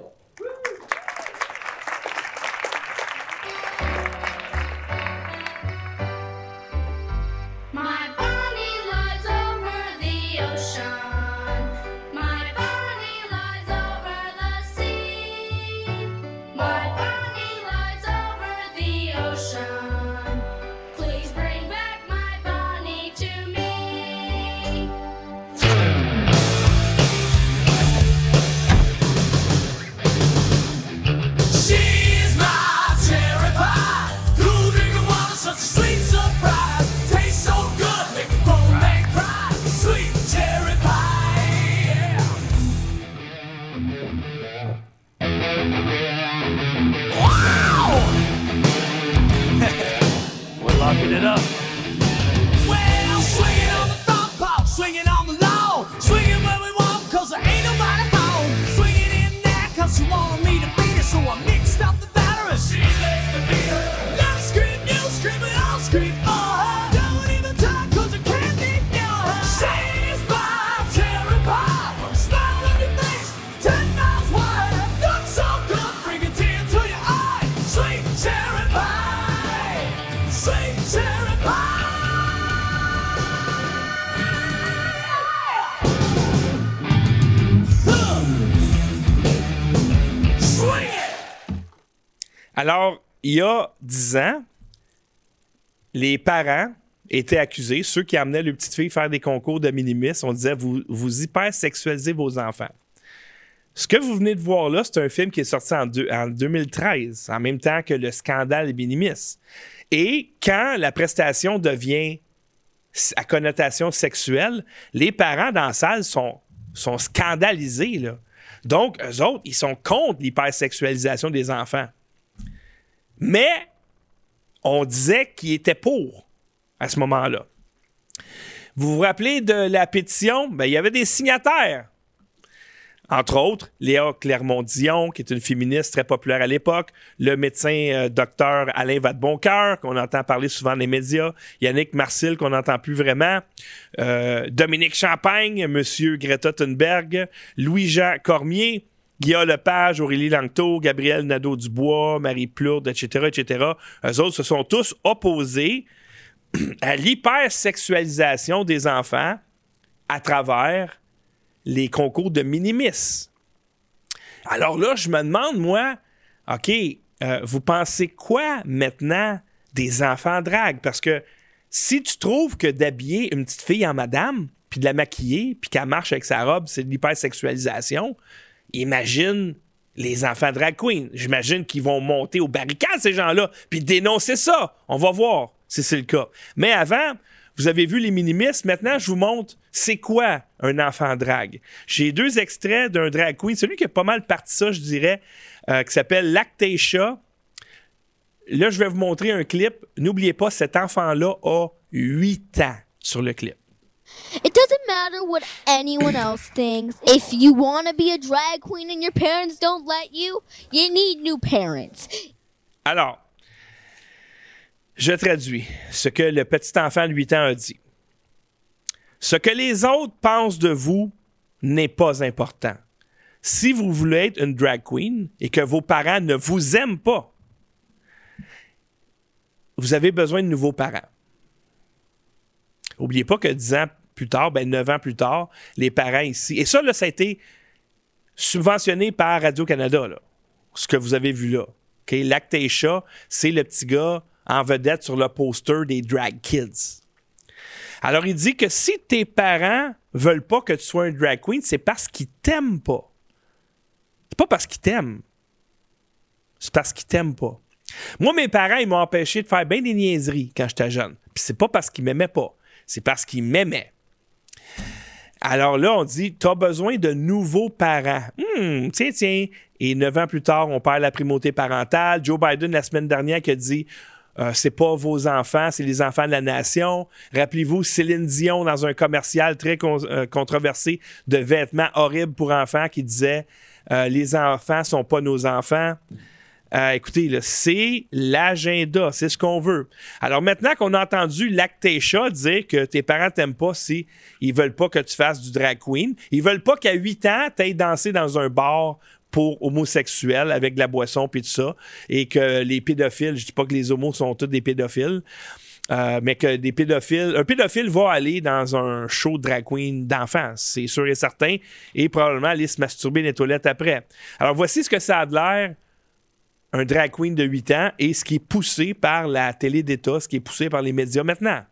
Alors, il y a 10 ans, les parents étaient accusés, ceux qui amenaient leur petite fille faire des concours de minimis, on disait vous, vous hypersexualisez vos enfants. Ce que vous venez de voir là, c'est un film qui est sorti en, deux- en 2013, en même temps que le scandale minimis. Et quand la prestation devient à connotation sexuelle, les parents dans la salle sont, sont scandalisés. Donc, eux autres, ils sont contre l'hypersexualisation des enfants. Mais on disait qu'ils étaient pour à ce moment-là. Vous vous rappelez de la pétition? Ben, il y avait des signataires. Entre autres, Léa Clermont-Dion, qui est une féministe très populaire à l'époque, le médecin euh, docteur Alain Vadeboncoeur, qu'on entend parler souvent dans les médias, Yannick Marcil, qu'on n'entend plus vraiment, euh, Dominique Champagne, Monsieur Greta Thunberg, Louis-Jean Cormier, Guillaume Lepage, Aurélie Langto, Gabriel Nadeau-Dubois, Marie Plourde, etc., etc. Eux autres se sont tous opposés à l'hypersexualisation des enfants à travers les concours de minimis. Alors là, je me demande, moi, OK, euh, vous pensez quoi maintenant des enfants drague? Parce que si tu trouves que d'habiller une petite fille en madame, puis de la maquiller, puis qu'elle marche avec sa robe, c'est de l'hypersexualisation, imagine les enfants drag queen. J'imagine qu'ils vont monter aux barricades, ces gens-là, puis dénoncer ça. On va voir si c'est le cas. Mais avant, vous avez vu les minimistes. Maintenant, je vous montre c'est quoi un enfant drag. J'ai deux extraits d'un drag queen. Celui qui a pas mal parti ça, je dirais, euh, qui s'appelle Lactatia. Là, je vais vous montrer un clip. N'oubliez pas, cet enfant-là a 8 ans sur le clip. It doesn't matter what anyone else thinks. If you want to be a drag queen and your parents don't let you, you need new parents. Alors, je traduis ce que le petit enfant de 8 ans a dit. Ce que les autres pensent de vous n'est pas important. Si vous voulez être une drag queen et que vos parents ne vous aiment pas, vous avez besoin de nouveaux parents. Oubliez pas que 10 ans plus tard, ben 9 ans plus tard, les parents ici, et ça, ça a été subventionné par Radio-Canada, là, ce que vous avez vu là. OK? Lactatia, c'est le petit gars en vedette sur le poster des Drag Kids. Alors, il dit que si tes parents veulent pas que tu sois un drag queen, c'est parce qu'ils t'aiment pas. C'est pas parce qu'ils t'aiment. C'est parce qu'ils t'aiment pas. Moi, mes parents, ils m'ont empêché de faire bien des niaiseries quand j'étais jeune. Puis c'est pas parce qu'ils m'aimaient pas. C'est parce qu'ils m'aimaient. Alors là, on dit, tu besoin de nouveaux parents. Hmm, tiens, tiens. Et neuf ans plus tard, on perd la primauté parentale. Joe Biden, la semaine dernière, qui a dit, euh, c'est pas vos enfants, c'est les enfants de la nation. Rappelez-vous, Céline Dion, dans un commercial très euh, controversé de vêtements horribles pour enfants, qui disait, euh, les enfants sont pas nos enfants. Euh, écoutez, c'est l'agenda, c'est ce qu'on veut. Alors maintenant qu'on a entendu Lactatia dire que tes parents t'aiment pas si ils veulent pas que tu fasses du drag queen, ils veulent pas qu'à 8 ans, tu danser dans un bar pour homosexuels avec de la boisson puis tout ça, et que les pédophiles, je dis pas que les homos sont tous des pédophiles, euh, mais que des pédophiles, un pédophile va aller dans un show de drag queen d'enfants, c'est sûr et certain, et probablement aller se masturber dans les toilettes après. Alors voici ce que ça a de l'air un drag queen de 8 ans et ce qui est poussé par la télé d'État, ce qui est poussé par les médias maintenant.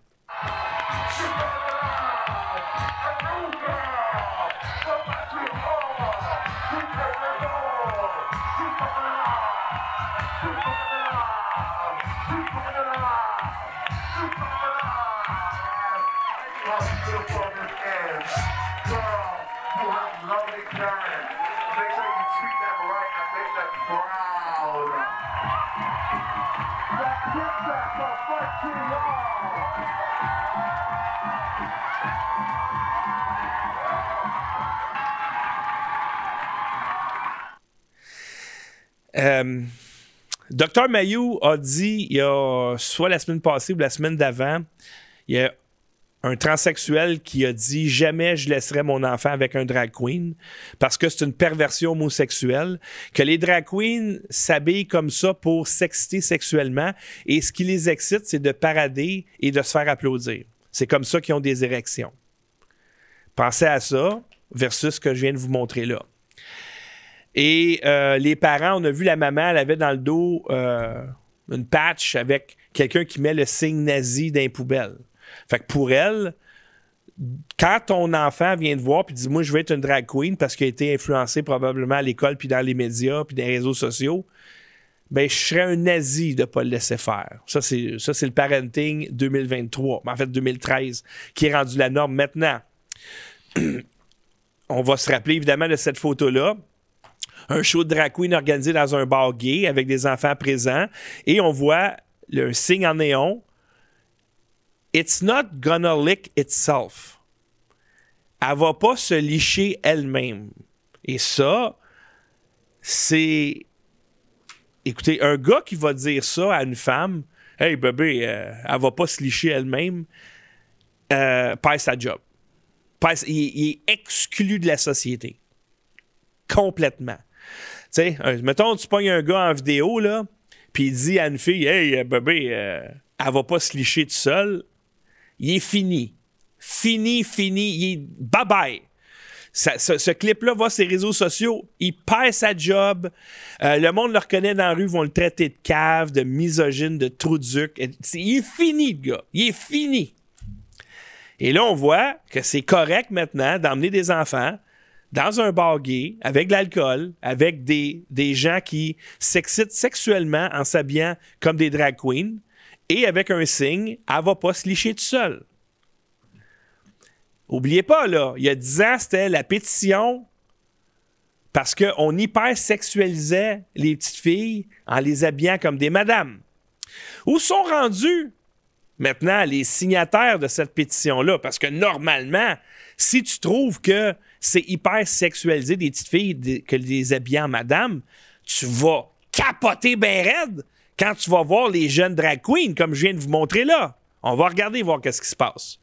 Euh, Docteur Mayou a dit, il y a soit la semaine passée ou la semaine d'avant, il y a un transsexuel qui a dit jamais je laisserai mon enfant avec un drag queen parce que c'est une perversion homosexuelle, que les drag queens s'habillent comme ça pour s'exciter sexuellement et ce qui les excite, c'est de parader et de se faire applaudir. C'est comme ça qu'ils ont des érections. Pensez à ça versus ce que je viens de vous montrer là. Et euh, les parents, on a vu la maman, elle avait dans le dos euh, une patch avec quelqu'un qui met le signe nazi dans les poubelles. Fait que pour elle, quand ton enfant vient te voir puis dit moi je veux être une drag queen parce qu'il a été influencé probablement à l'école puis dans les médias puis dans les réseaux sociaux, ben je serais un nazi de pas le laisser faire. Ça c'est ça c'est le parenting 2023, mais en fait 2013 qui est rendu la norme maintenant. On va se rappeler évidemment de cette photo là. Un show de drag organisé dans un bar gay avec des enfants présents et on voit le signe en néon It's not gonna lick itself. Elle va pas se licher elle-même. Et ça, c'est. Écoutez, un gars qui va dire ça à une femme, Hey bébé, euh, elle va pas se licher elle-même, euh, sa job. Il est exclu de la société. Complètement. Sais, un- mettons, tu pognes un gars en vidéo, là, puis il dit à une fille, Hey, euh, bébé, euh, elle va pas se licher tout seul. Il est fini. Fini, fini. Il est bye-bye. Ça- ce, clip-là va sur les réseaux sociaux. Il perd sa job. Euh, le monde le reconnaît dans la rue, vont le traiter de cave, de misogyne, de trou duc. Il est fini, le gars. Il est fini. Et là, on voit que c'est correct maintenant d'emmener des enfants dans un bar gay avec de l'alcool, avec des, des gens qui s'excitent sexuellement en s'habillant comme des drag queens et avec un signe, elle va pas se licher tout seul. Oubliez pas, là, il y a 10 ans, c'était la pétition parce qu'on hyper-sexualisait les petites filles en les habillant comme des madames. Où sont rendus maintenant les signataires de cette pétition-là? Parce que normalement, si tu trouves que c'est hyper sexualisé des petites filles que les habiller en madame, tu vas capoter ben raide quand tu vas voir les jeunes drag queens comme je viens de vous montrer là. On va regarder voir qu'est-ce qui se passe.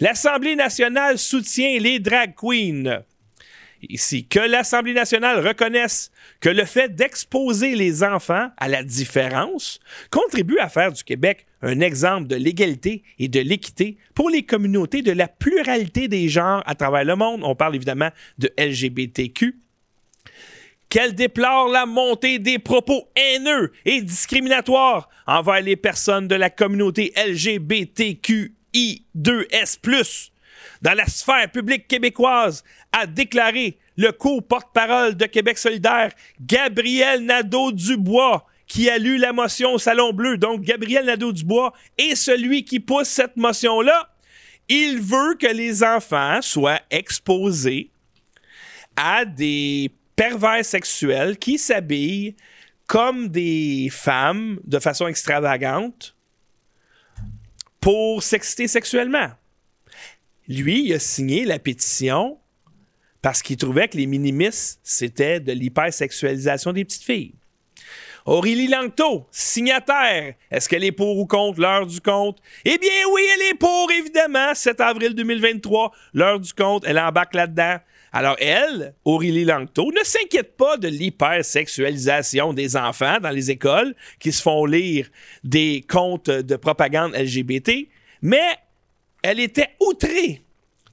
L'Assemblée nationale soutient les drag queens ici, que l'Assemblée nationale reconnaisse que le fait d'exposer les enfants à la différence contribue à faire du Québec un exemple de l'égalité et de l'équité pour les communautés de la pluralité des genres à travers le monde. On parle évidemment de LGBTQ qu'elle déplore la montée des propos haineux et discriminatoires envers les personnes de la communauté LGBTQI2S+, dans la sphère publique québécoise, a déclaré le co-porte-parole de Québec solidaire, Gabriel Nadeau-Dubois, qui a lu la motion au Salon Bleu. Donc, Gabriel Nadeau-Dubois est celui qui pousse cette motion-là. Il veut que les enfants soient exposés à des pervers sexuels qui s'habillent comme des femmes de façon extravagante pour s'exciter sexuellement. Lui, il a signé la pétition parce qu'il trouvait que les minimis, c'était de l'hypersexualisation des petites filles. Aurélie Langto, signataire. Est-ce qu'elle est pour ou contre l'heure du compte? Eh bien oui, elle est pour, évidemment. 7 avril 2023, l'heure du compte, elle embarque là-dedans. Alors elle, Aurélie Langto, ne s'inquiète pas de l'hypersexualisation des enfants dans les écoles qui se font lire des comptes de propagande LGBT, mais elle était outrée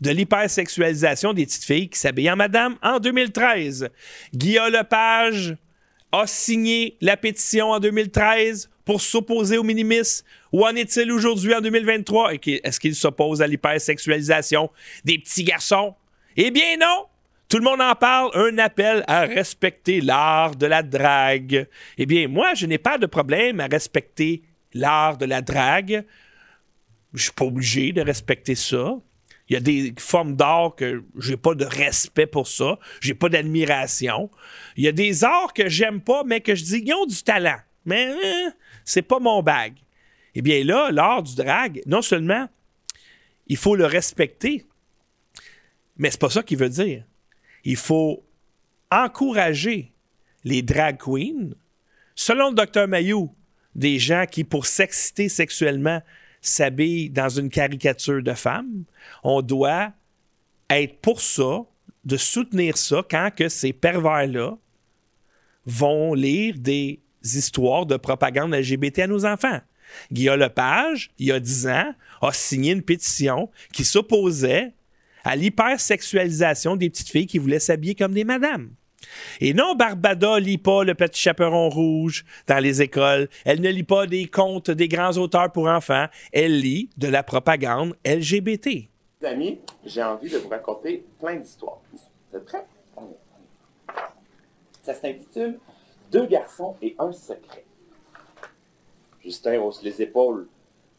de l'hypersexualisation des petites filles qui s'habillaient en madame en 2013. Guillaume Lepage a signé la pétition en 2013 pour s'opposer au minimis. Où en est-il aujourd'hui en 2023? Et qui- Est-ce qu'il s'oppose à l'hypersexualisation des petits garçons? Eh bien non! Tout le monde en parle, un appel à respecter l'art de la drague. Eh bien, moi, je n'ai pas de problème à respecter l'art de la drague. Je suis pas obligé de respecter ça. Il y a des formes d'art que j'ai pas de respect pour ça. J'ai pas d'admiration. Il y a des arts que j'aime pas, mais que je dis, ils ont du talent. Mais euh, c'est pas mon bag. Eh bien là, l'art du drag, non seulement il faut le respecter, mais c'est pas ça qu'il veut dire. Il faut encourager les drag queens. Selon le docteur Mayou, des gens qui, pour s'exciter sexuellement, s'habillent dans une caricature de femme, on doit être pour ça, de soutenir ça quand que ces pervers-là vont lire des histoires de propagande LGBT à nos enfants. Guillaume Lepage, il y a 10 ans, a signé une pétition qui s'opposait à l'hypersexualisation des petites filles qui voulaient s'habiller comme des madames. Et non, Barbada lit pas le petit chaperon rouge dans les écoles. Elle ne lit pas des contes des grands auteurs pour enfants. Elle lit de la propagande LGBT. Amis, j'ai envie de vous raconter plein d'histoires. Vous êtes prêts? Ça s'intitule Deux garçons et un secret. Justin hausse les épaules.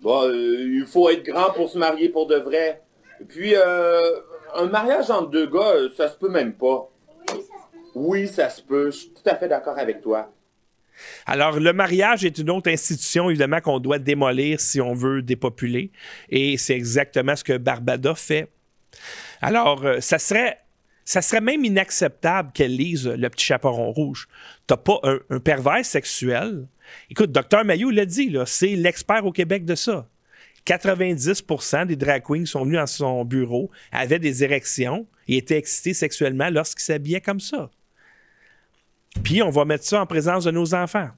Bah, euh, il faut être grand pour se marier pour de vrai. Puis, euh, un mariage entre deux gars, euh, ça se peut même pas. Oui, ça se peut. Je suis tout à fait d'accord avec toi. Alors, le mariage est une autre institution, évidemment, qu'on doit démolir si on veut dépopuler. Et c'est exactement ce que Barbada fait. Alors, euh, ça serait. Ça serait même inacceptable qu'elle lise Le Petit Chaperon Rouge. T'as pas un, pervers sexuel? Écoute, Dr. Mayou l'a dit, c'est l'expert au Québec de ça. 90% des drag queens sont venus à son bureau, avaient des érections et étaient excités sexuellement lorsqu'ils s'habillaient comme ça. Puis on va mettre ça en présence de nos enfants.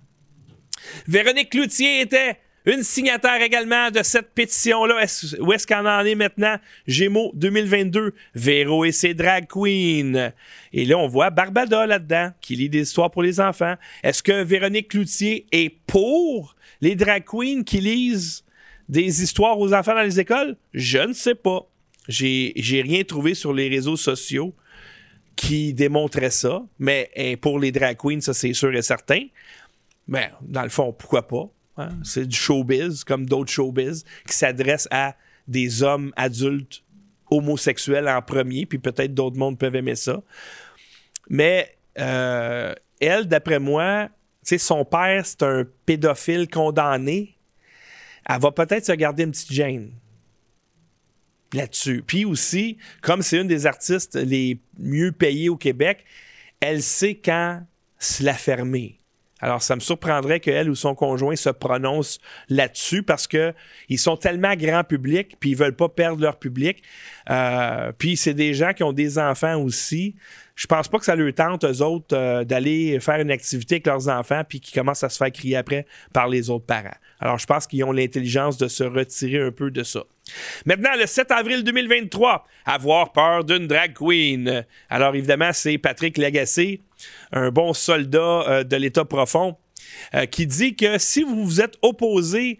Véronique Cloutier était une signataire également de cette pétition-là. Où est-ce qu'on en est maintenant? Gémeaux 2022, Véro et ses drag queens. Et là, on voit Barbada là-dedans, qui lit des histoires pour les enfants. Est-ce que Véronique Cloutier est pour les drag queens qui lisent des histoires aux enfants dans les écoles? Je ne sais pas. J'ai rien trouvé sur les réseaux sociaux qui démontrait ça, mais pour les drag queens, ça c'est sûr et certain. Mais dans le fond, pourquoi pas? hein? C'est du showbiz, comme d'autres showbiz, qui s'adressent à des hommes adultes homosexuels en premier, puis peut-être d'autres mondes peuvent aimer ça. Mais euh, elle, d'après moi, son père, c'est un pédophile condamné. Elle va peut-être se garder une petite gêne là-dessus. Puis aussi, comme c'est une des artistes les mieux payées au Québec, elle sait quand se la fermer. Alors, ça me surprendrait qu'elle ou son conjoint se prononcent là-dessus parce que ils sont tellement grand public, puis ils veulent pas perdre leur public. Euh, puis c'est des gens qui ont des enfants aussi. Je pense pas que ça leur tente, eux autres, euh, d'aller faire une activité avec leurs enfants, puis qui commencent à se faire crier après par les autres parents. Alors, je pense qu'ils ont l'intelligence de se retirer un peu de ça. Maintenant, le 7 avril 2023, avoir peur d'une drag queen. Alors, évidemment, c'est Patrick Lagacé, un bon soldat euh, de l'État profond, euh, qui dit que si vous vous êtes opposé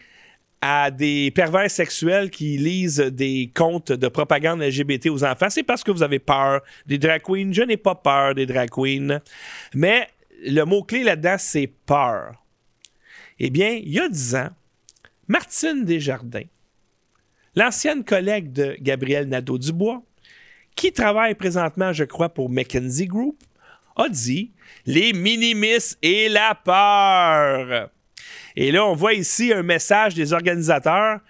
à des pervers sexuels qui lisent des comptes de propagande LGBT aux enfants, c'est parce que vous avez peur des drag queens. Je n'ai pas peur des drag queens. Mais le mot-clé là-dedans, c'est peur. Eh bien, il y a 10 ans, Martine Desjardins, l'ancienne collègue de Gabriel Nadeau-Dubois, qui travaille présentement, je crois, pour McKinsey Group, a dit les minimis et la peur. Et là, on voit ici un message des organisateurs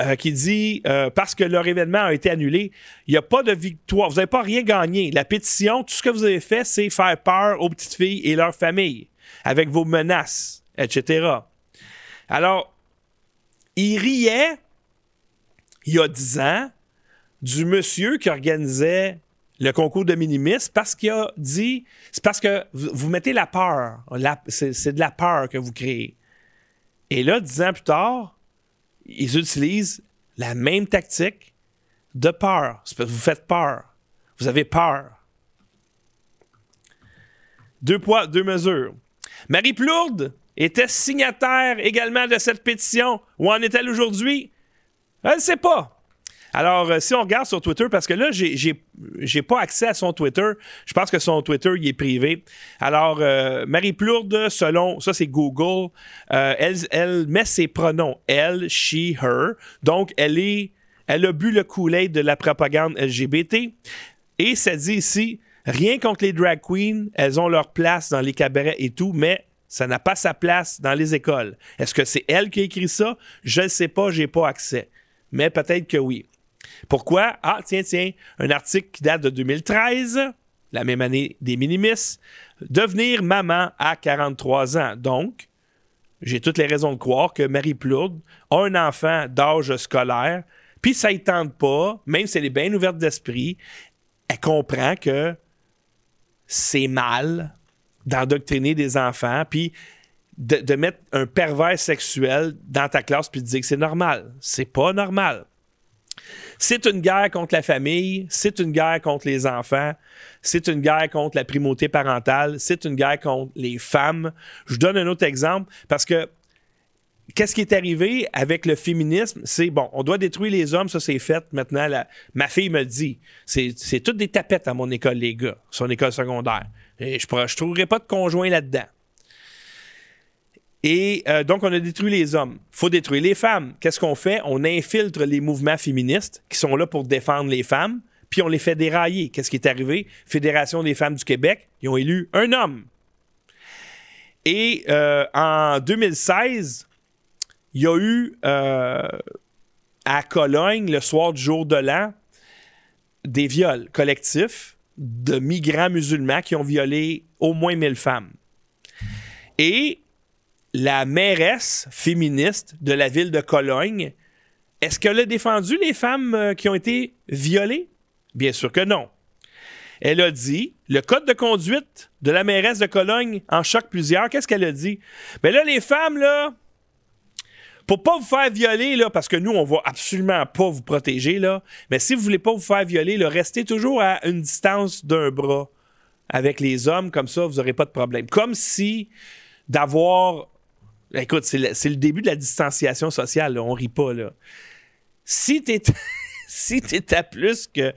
euh, qui dit euh, parce que leur événement a été annulé, il n'y a pas de victoire, vous n'avez pas rien gagné. La pétition, tout ce que vous avez fait, c'est faire peur aux petites filles et leurs familles avec vos menaces, etc. Alors, il riait il y a 10 ans du monsieur qui organisait le concours de minimis parce qu'il a dit c'est parce que vous, mettez la peur. C'est, de la peur que vous créez. Et là, dix ans plus tard, ils utilisent la même tactique de peur. Vous faites peur. Vous avez peur. Deux poids, deux mesures. Marie Plourde était signataire également de cette pétition. Où en est-elle aujourd'hui? Elle ne sait pas. Alors, euh, si on regarde sur Twitter, parce que là, j'ai- pas accès à son Twitter. Je pense que son Twitter, il est privé. Alors, euh, Marie Plourde, selon, ça c'est Google, euh, elle, met ses pronoms. Elle, she, her. Donc, elle est, elle a bu le Kool-Aid de la propagande LGBT. Et ça dit ici, rien contre les drag queens, elles ont leur place dans les cabarets et tout, mais ça n'a pas sa place dans les écoles. Est-ce que c'est elle qui a écrit ça? Je ne sais pas, j'ai pas accès. Mais peut-être que oui. Pourquoi? Ah, tiens, tiens, un article qui date de 2013, la même année des Minimis, devenir maman à 43 ans. Donc, j'ai toutes les raisons de croire que Marie Plourde a un enfant d'âge scolaire, puis ça ne tente pas, même si elle est bien ouverte d'esprit, elle comprend que c'est mal d'endoctriner des enfants, puis de, mettre un pervers sexuel dans ta classe, puis de dire que c'est normal. C'est pas normal. C'est une guerre contre la famille, c'est une guerre contre les enfants, c'est une guerre contre la primauté parentale, c'est une guerre contre les femmes. Je donne un autre exemple parce que qu'est-ce qui est arrivé avec le féminisme? C'est bon, on doit détruire les hommes, ça c'est fait. Maintenant, ma fille me dit. C'est c'est toutes des tapettes à mon école, les gars, son école secondaire. Et je ne trouverai pas de conjoint là-dedans. Et euh, donc, on a détruit les hommes. faut détruire les femmes. Qu'est-ce qu'on fait? On infiltre les mouvements féministes qui sont là pour défendre les femmes, puis on les fait dérailler. Qu'est-ce qui est arrivé? Fédération des femmes du Québec, ils ont élu un homme. Et euh, en 2016, il y a eu euh, à Cologne, le soir du jour de l'an, des viols collectifs de migrants musulmans qui ont violé au moins 1000 femmes. Et la mairesse féministe de la ville de Cologne, est-ce qu'elle a défendu les femmes euh, qui ont été violées? Bien sûr que non. Elle a dit, le code de conduite de la mairesse de Cologne en choque plusieurs. Qu'est-ce qu'elle a dit? Ben là, les femmes, là, pour pas vous faire violer, là, parce que nous, on va absolument pas vous protéger, là, mais si vous voulez pas vous faire violer, là, restez toujours à une distance d'un bras avec les hommes, comme ça, vous n'aurez pas de problème. Comme si d'avoir. Écoute, c'est le, début de la distanciation sociale, là, on rit pas, là. Si t'es si à plus que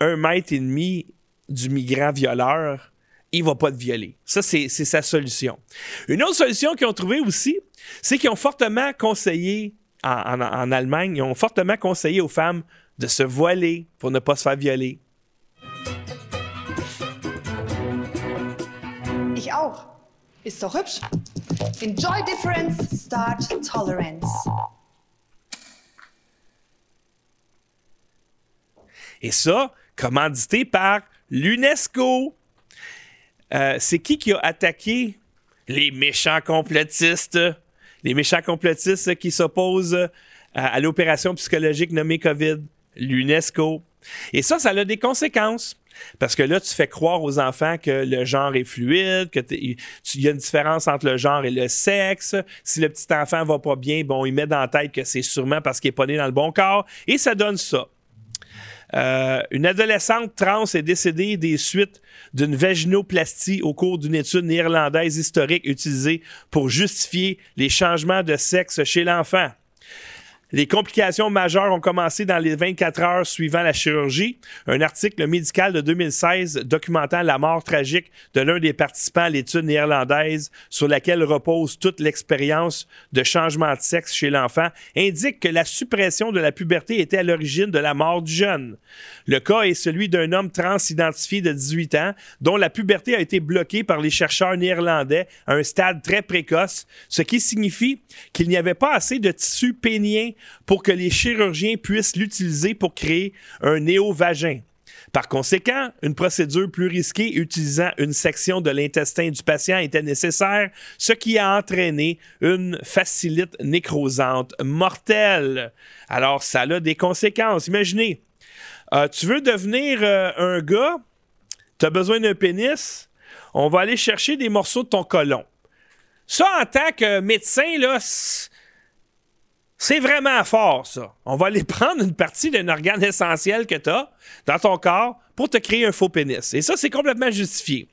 un mètre et demi du migrant violeur, il va pas te violer. Ça, c'est sa solution. Une autre solution qu'ils ont trouvée aussi, c'est qu'ils ont fortement conseillé, en Allemagne, ils ont fortement conseillé aux femmes de se voiler pour ne pas se faire violer. Ich auch. Hübsch. Enjoy difference, start tolerance. Et ça, commandité par l'UNESCO. Euh, c'est qui qui a attaqué les méchants complotistes? Les méchants complotistes qui s'opposent euh, à l'opération psychologique nommée COVID? L'UNESCO. Et ça, ça a des conséquences. Parce que là, tu fais croire aux enfants que le genre est fluide, que t'es- tu- il y a une différence entre le genre et le sexe. Si le petit enfant va pas bien, bon, il met dans la tête que c'est sûrement parce qu'il est pas né dans le bon corps. Et ça donne ça. Euh, une adolescente trans est décédée des suites d'une vaginoplastie au cours d'une étude néerlandaise historique utilisée pour justifier les changements de sexe chez l'enfant. Les complications majeures ont commencé dans les 24 heures suivant la chirurgie. Un article médical de 2016 documentant la mort tragique de l'un des participants à l'étude néerlandaise sur laquelle repose toute l'expérience de changement de sexe chez l'enfant indique que la suppression de la puberté était à l'origine de la mort du jeune. Le cas est celui d'un homme trans identifié de 18 ans dont la puberté a été bloquée par les chercheurs néerlandais à un stade très précoce, ce qui signifie qu'il n'y avait pas assez de tissu pénien pour que les chirurgiens puissent l'utiliser pour créer un néovagin. Par conséquent, une procédure plus risquée utilisant une section de l'intestin du patient était nécessaire, ce qui a entraîné une facilite nécrosante mortelle. Alors, ça a des conséquences. Imaginez, euh, tu veux devenir euh, un gars, tu as besoin d'un pénis, on va aller chercher des morceaux de ton colon. Ça, en tant que médecin, là, c'est vraiment fort, ça. On va aller prendre une partie d'un organe essentiel que tu as dans ton corps pour te créer un faux pénis. Et ça, c'est complètement justifié.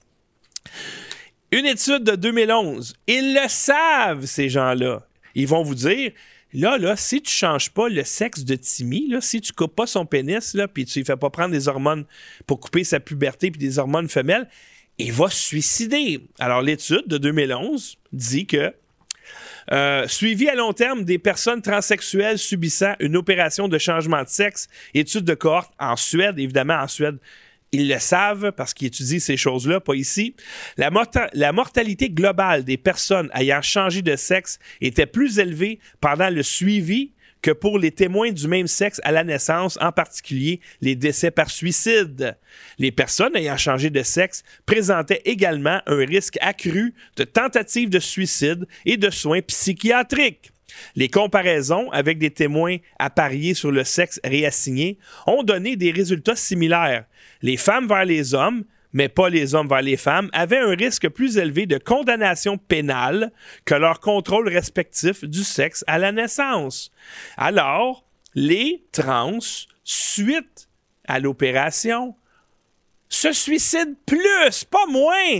Une étude de 2011, ils le savent, ces gens-là. Ils vont vous dire, là, là, si tu changes pas le sexe de Timmy, là, si tu coupes pas son pénis, là, puis tu lui fais pas prendre des hormones pour couper sa puberté puis des hormones femelles, il va se suicider. Alors, l'étude de 2011 dit que euh, suivi à long terme des personnes transsexuelles subissant une opération de changement de sexe, étude de cohorte en Suède, évidemment en Suède, ils le savent parce qu'ils étudient ces choses-là, pas ici. La, morta- la mortalité globale des personnes ayant changé de sexe était plus élevée pendant le suivi que pour les témoins du même sexe à la naissance, en particulier les décès par suicide. Les personnes ayant changé de sexe présentaient également un risque accru de tentatives de suicide et de soins psychiatriques. Les comparaisons avec des témoins appariés sur le sexe réassigné ont donné des résultats similaires. Les femmes vers les hommes, mais pas les hommes vers les femmes, avaient un risque plus élevé de condamnation pénale que leur contrôle respectif du sexe à la naissance. Alors, les trans, suite à l'opération, se suicident plus, pas moins,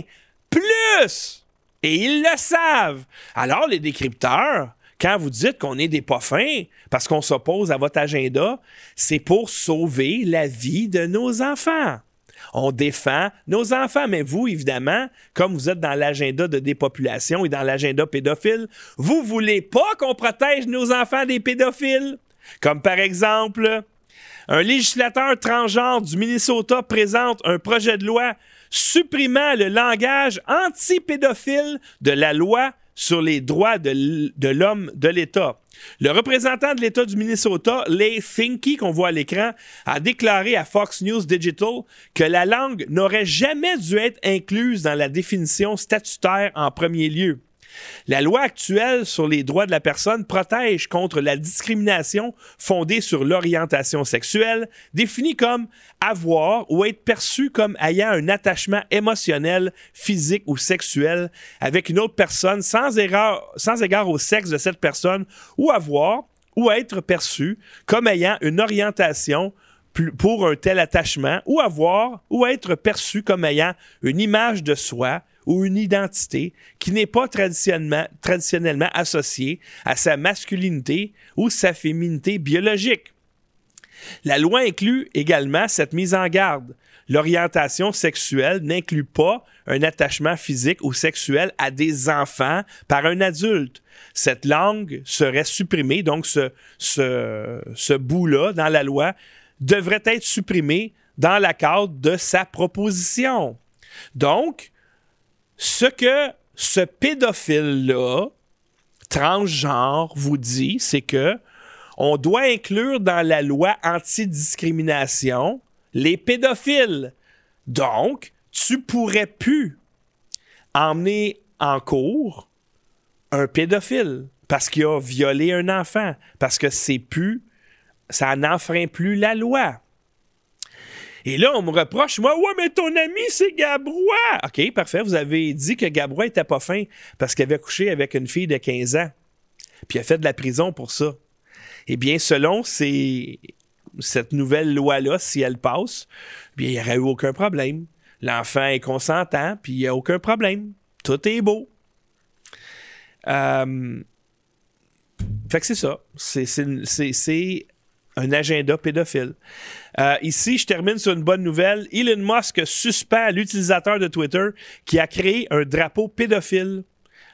plus. Et ils le savent. Alors, les décrypteurs, quand vous dites qu'on est des pas fins parce qu'on s'oppose à votre agenda, c'est pour sauver la vie de nos enfants. On défend nos enfants, mais vous, évidemment, comme vous êtes dans l'agenda de dépopulation et dans l'agenda pédophile, vous voulez pas qu'on protège nos enfants des pédophiles? Comme par exemple, un législateur transgenre du Minnesota présente un projet de loi supprimant le langage anti-pédophile de la loi sur les droits de, l'homme de l'État. Le représentant de l'État du Minnesota, Leigh Finke, qu'on voit à l'écran, a déclaré à Fox News Digital que la langue n'aurait jamais dû être incluse dans la définition statutaire en premier lieu. La loi actuelle sur les droits de la personne protège contre la discrimination fondée sur l'orientation sexuelle, définie comme avoir ou être perçu comme ayant un attachement émotionnel, physique ou sexuel avec une autre personne sans égard, au sexe de cette personne ou avoir ou être perçu comme ayant une orientation pour un tel attachement ou avoir ou être perçu comme ayant une image de soi ou une identité qui n'est pas traditionnellement, associée à sa masculinité ou sa féminité biologique. La loi inclut également cette mise en garde. L'orientation sexuelle n'inclut pas un attachement physique ou sexuel à des enfants par un adulte. Cette langue serait supprimée, donc ce, ce, ce bout-là dans la loi devrait être supprimé dans la cadre de sa proposition. Donc, ce que ce pédophile-là, transgenre, vous dit, c'est que on doit inclure dans la loi anti-discrimination les pédophiles. Donc, tu pourrais plus emmener en cours un pédophile parce qu'il a violé un enfant, parce que c'est plus, ça n'enfreint plus la loi. Et là, on me reproche, moi, ouais, mais ton ami, c'est Gabrois. OK, parfait. Vous avez dit que Gabrois était pas fin parce qu'il avait couché avec une fille de 15 ans. Puis il a fait de la prison pour ça. Eh bien, selon ces- cette nouvelle loi-là, si elle passe, bien, il n'y aurait eu aucun problème. L'enfant est consentant, puis il n'y a aucun problème. Tout est beau. Euh, fait que c'est ça. C'est- un agenda pédophile. Euh, ici, je termine sur une bonne nouvelle. Elon Musk suspend l'utilisateur de Twitter qui a créé un drapeau pédophile.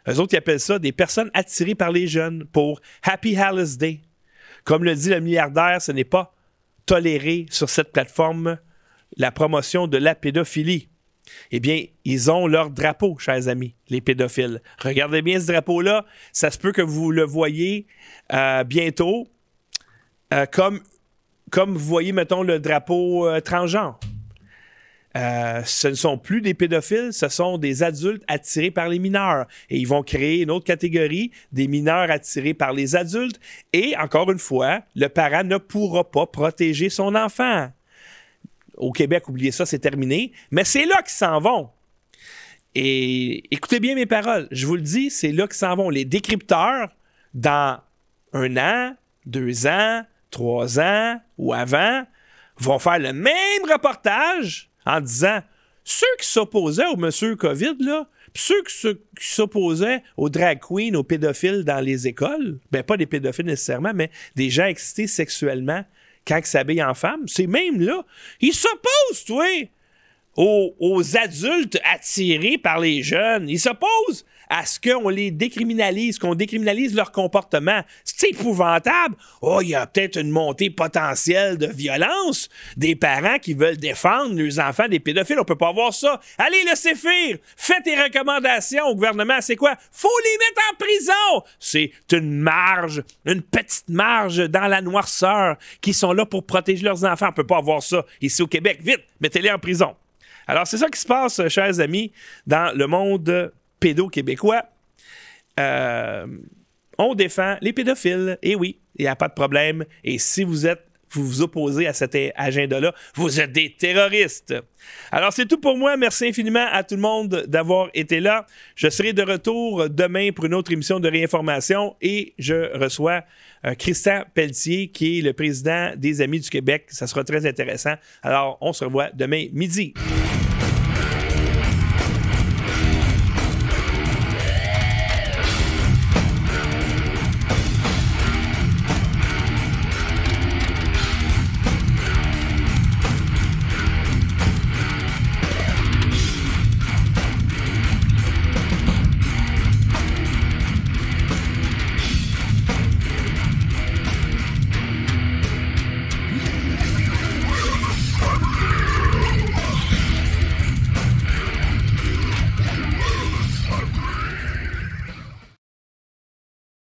Eux autres, ils appellent ça des personnes attirées par les jeunes pour Happy Hallis Day. Comme le dit le milliardaire, ce n'est pas toléré sur cette plateforme la promotion de la pédophilie. Eh bien, ils ont leur drapeau, chers amis, les pédophiles. Regardez bien ce drapeau-là. Ça se peut que vous le voyez euh, bientôt, euh, comme, vous voyez, mettons, le drapeau euh, transgenre. Euh, ce ne sont plus des pédophiles, ce sont des adultes attirés par les mineurs. Et ils vont créer une autre catégorie, des mineurs attirés par les adultes. Et encore une fois, le parent ne pourra pas protéger son enfant. Au Québec, oubliez ça, c'est terminé. Mais c'est là qu'ils s'en vont. Et écoutez bien mes paroles. Je vous le dis, c'est là qu'ils s'en vont. Les décrypteurs, dans un an, deux ans, trois ans ou avant, vont faire le même reportage en disant ceux qui s'opposaient au monsieur COVID, là, ceux qui s'opposaient aux drag queens, aux pédophiles dans les écoles, ben pas des pédophiles nécessairement, mais des gens excités sexuellement quand ils s'habillent en femme, c'est même là, ils s'opposent, toi, aux, aux adultes attirés par les jeunes. Ils s'opposent à ce qu'on les décriminalise, qu'on décriminalise leur comportement. C'est épouvantable. Oh, il y a peut-être une montée potentielle de violence des parents qui veulent défendre leurs enfants des pédophiles. On peut pas avoir ça. Allez, le CFIR, fais tes recommandations au gouvernement. C'est quoi? Faut les mettre en prison. C'est une marge, une petite marge dans la noirceur qui sont là pour protéger leurs enfants. On peut pas avoir ça ici au Québec. Vite, mettez-les en prison. Alors, c'est ça qui se passe, chers amis, dans le monde pédo-québécois. Euh, on défend les pédophiles. Et oui, il n'y a pas de problème. Et si vous êtes vous vous opposez à cet agenda-là, vous êtes des terroristes. Alors, c'est tout pour moi. Merci infiniment à tout le monde d'avoir été là. Je serai de retour demain pour une autre émission de réinformation et je reçois euh, Christian Pelletier, qui est le président des Amis du Québec. Ça sera très intéressant. Alors, on se revoit demain midi.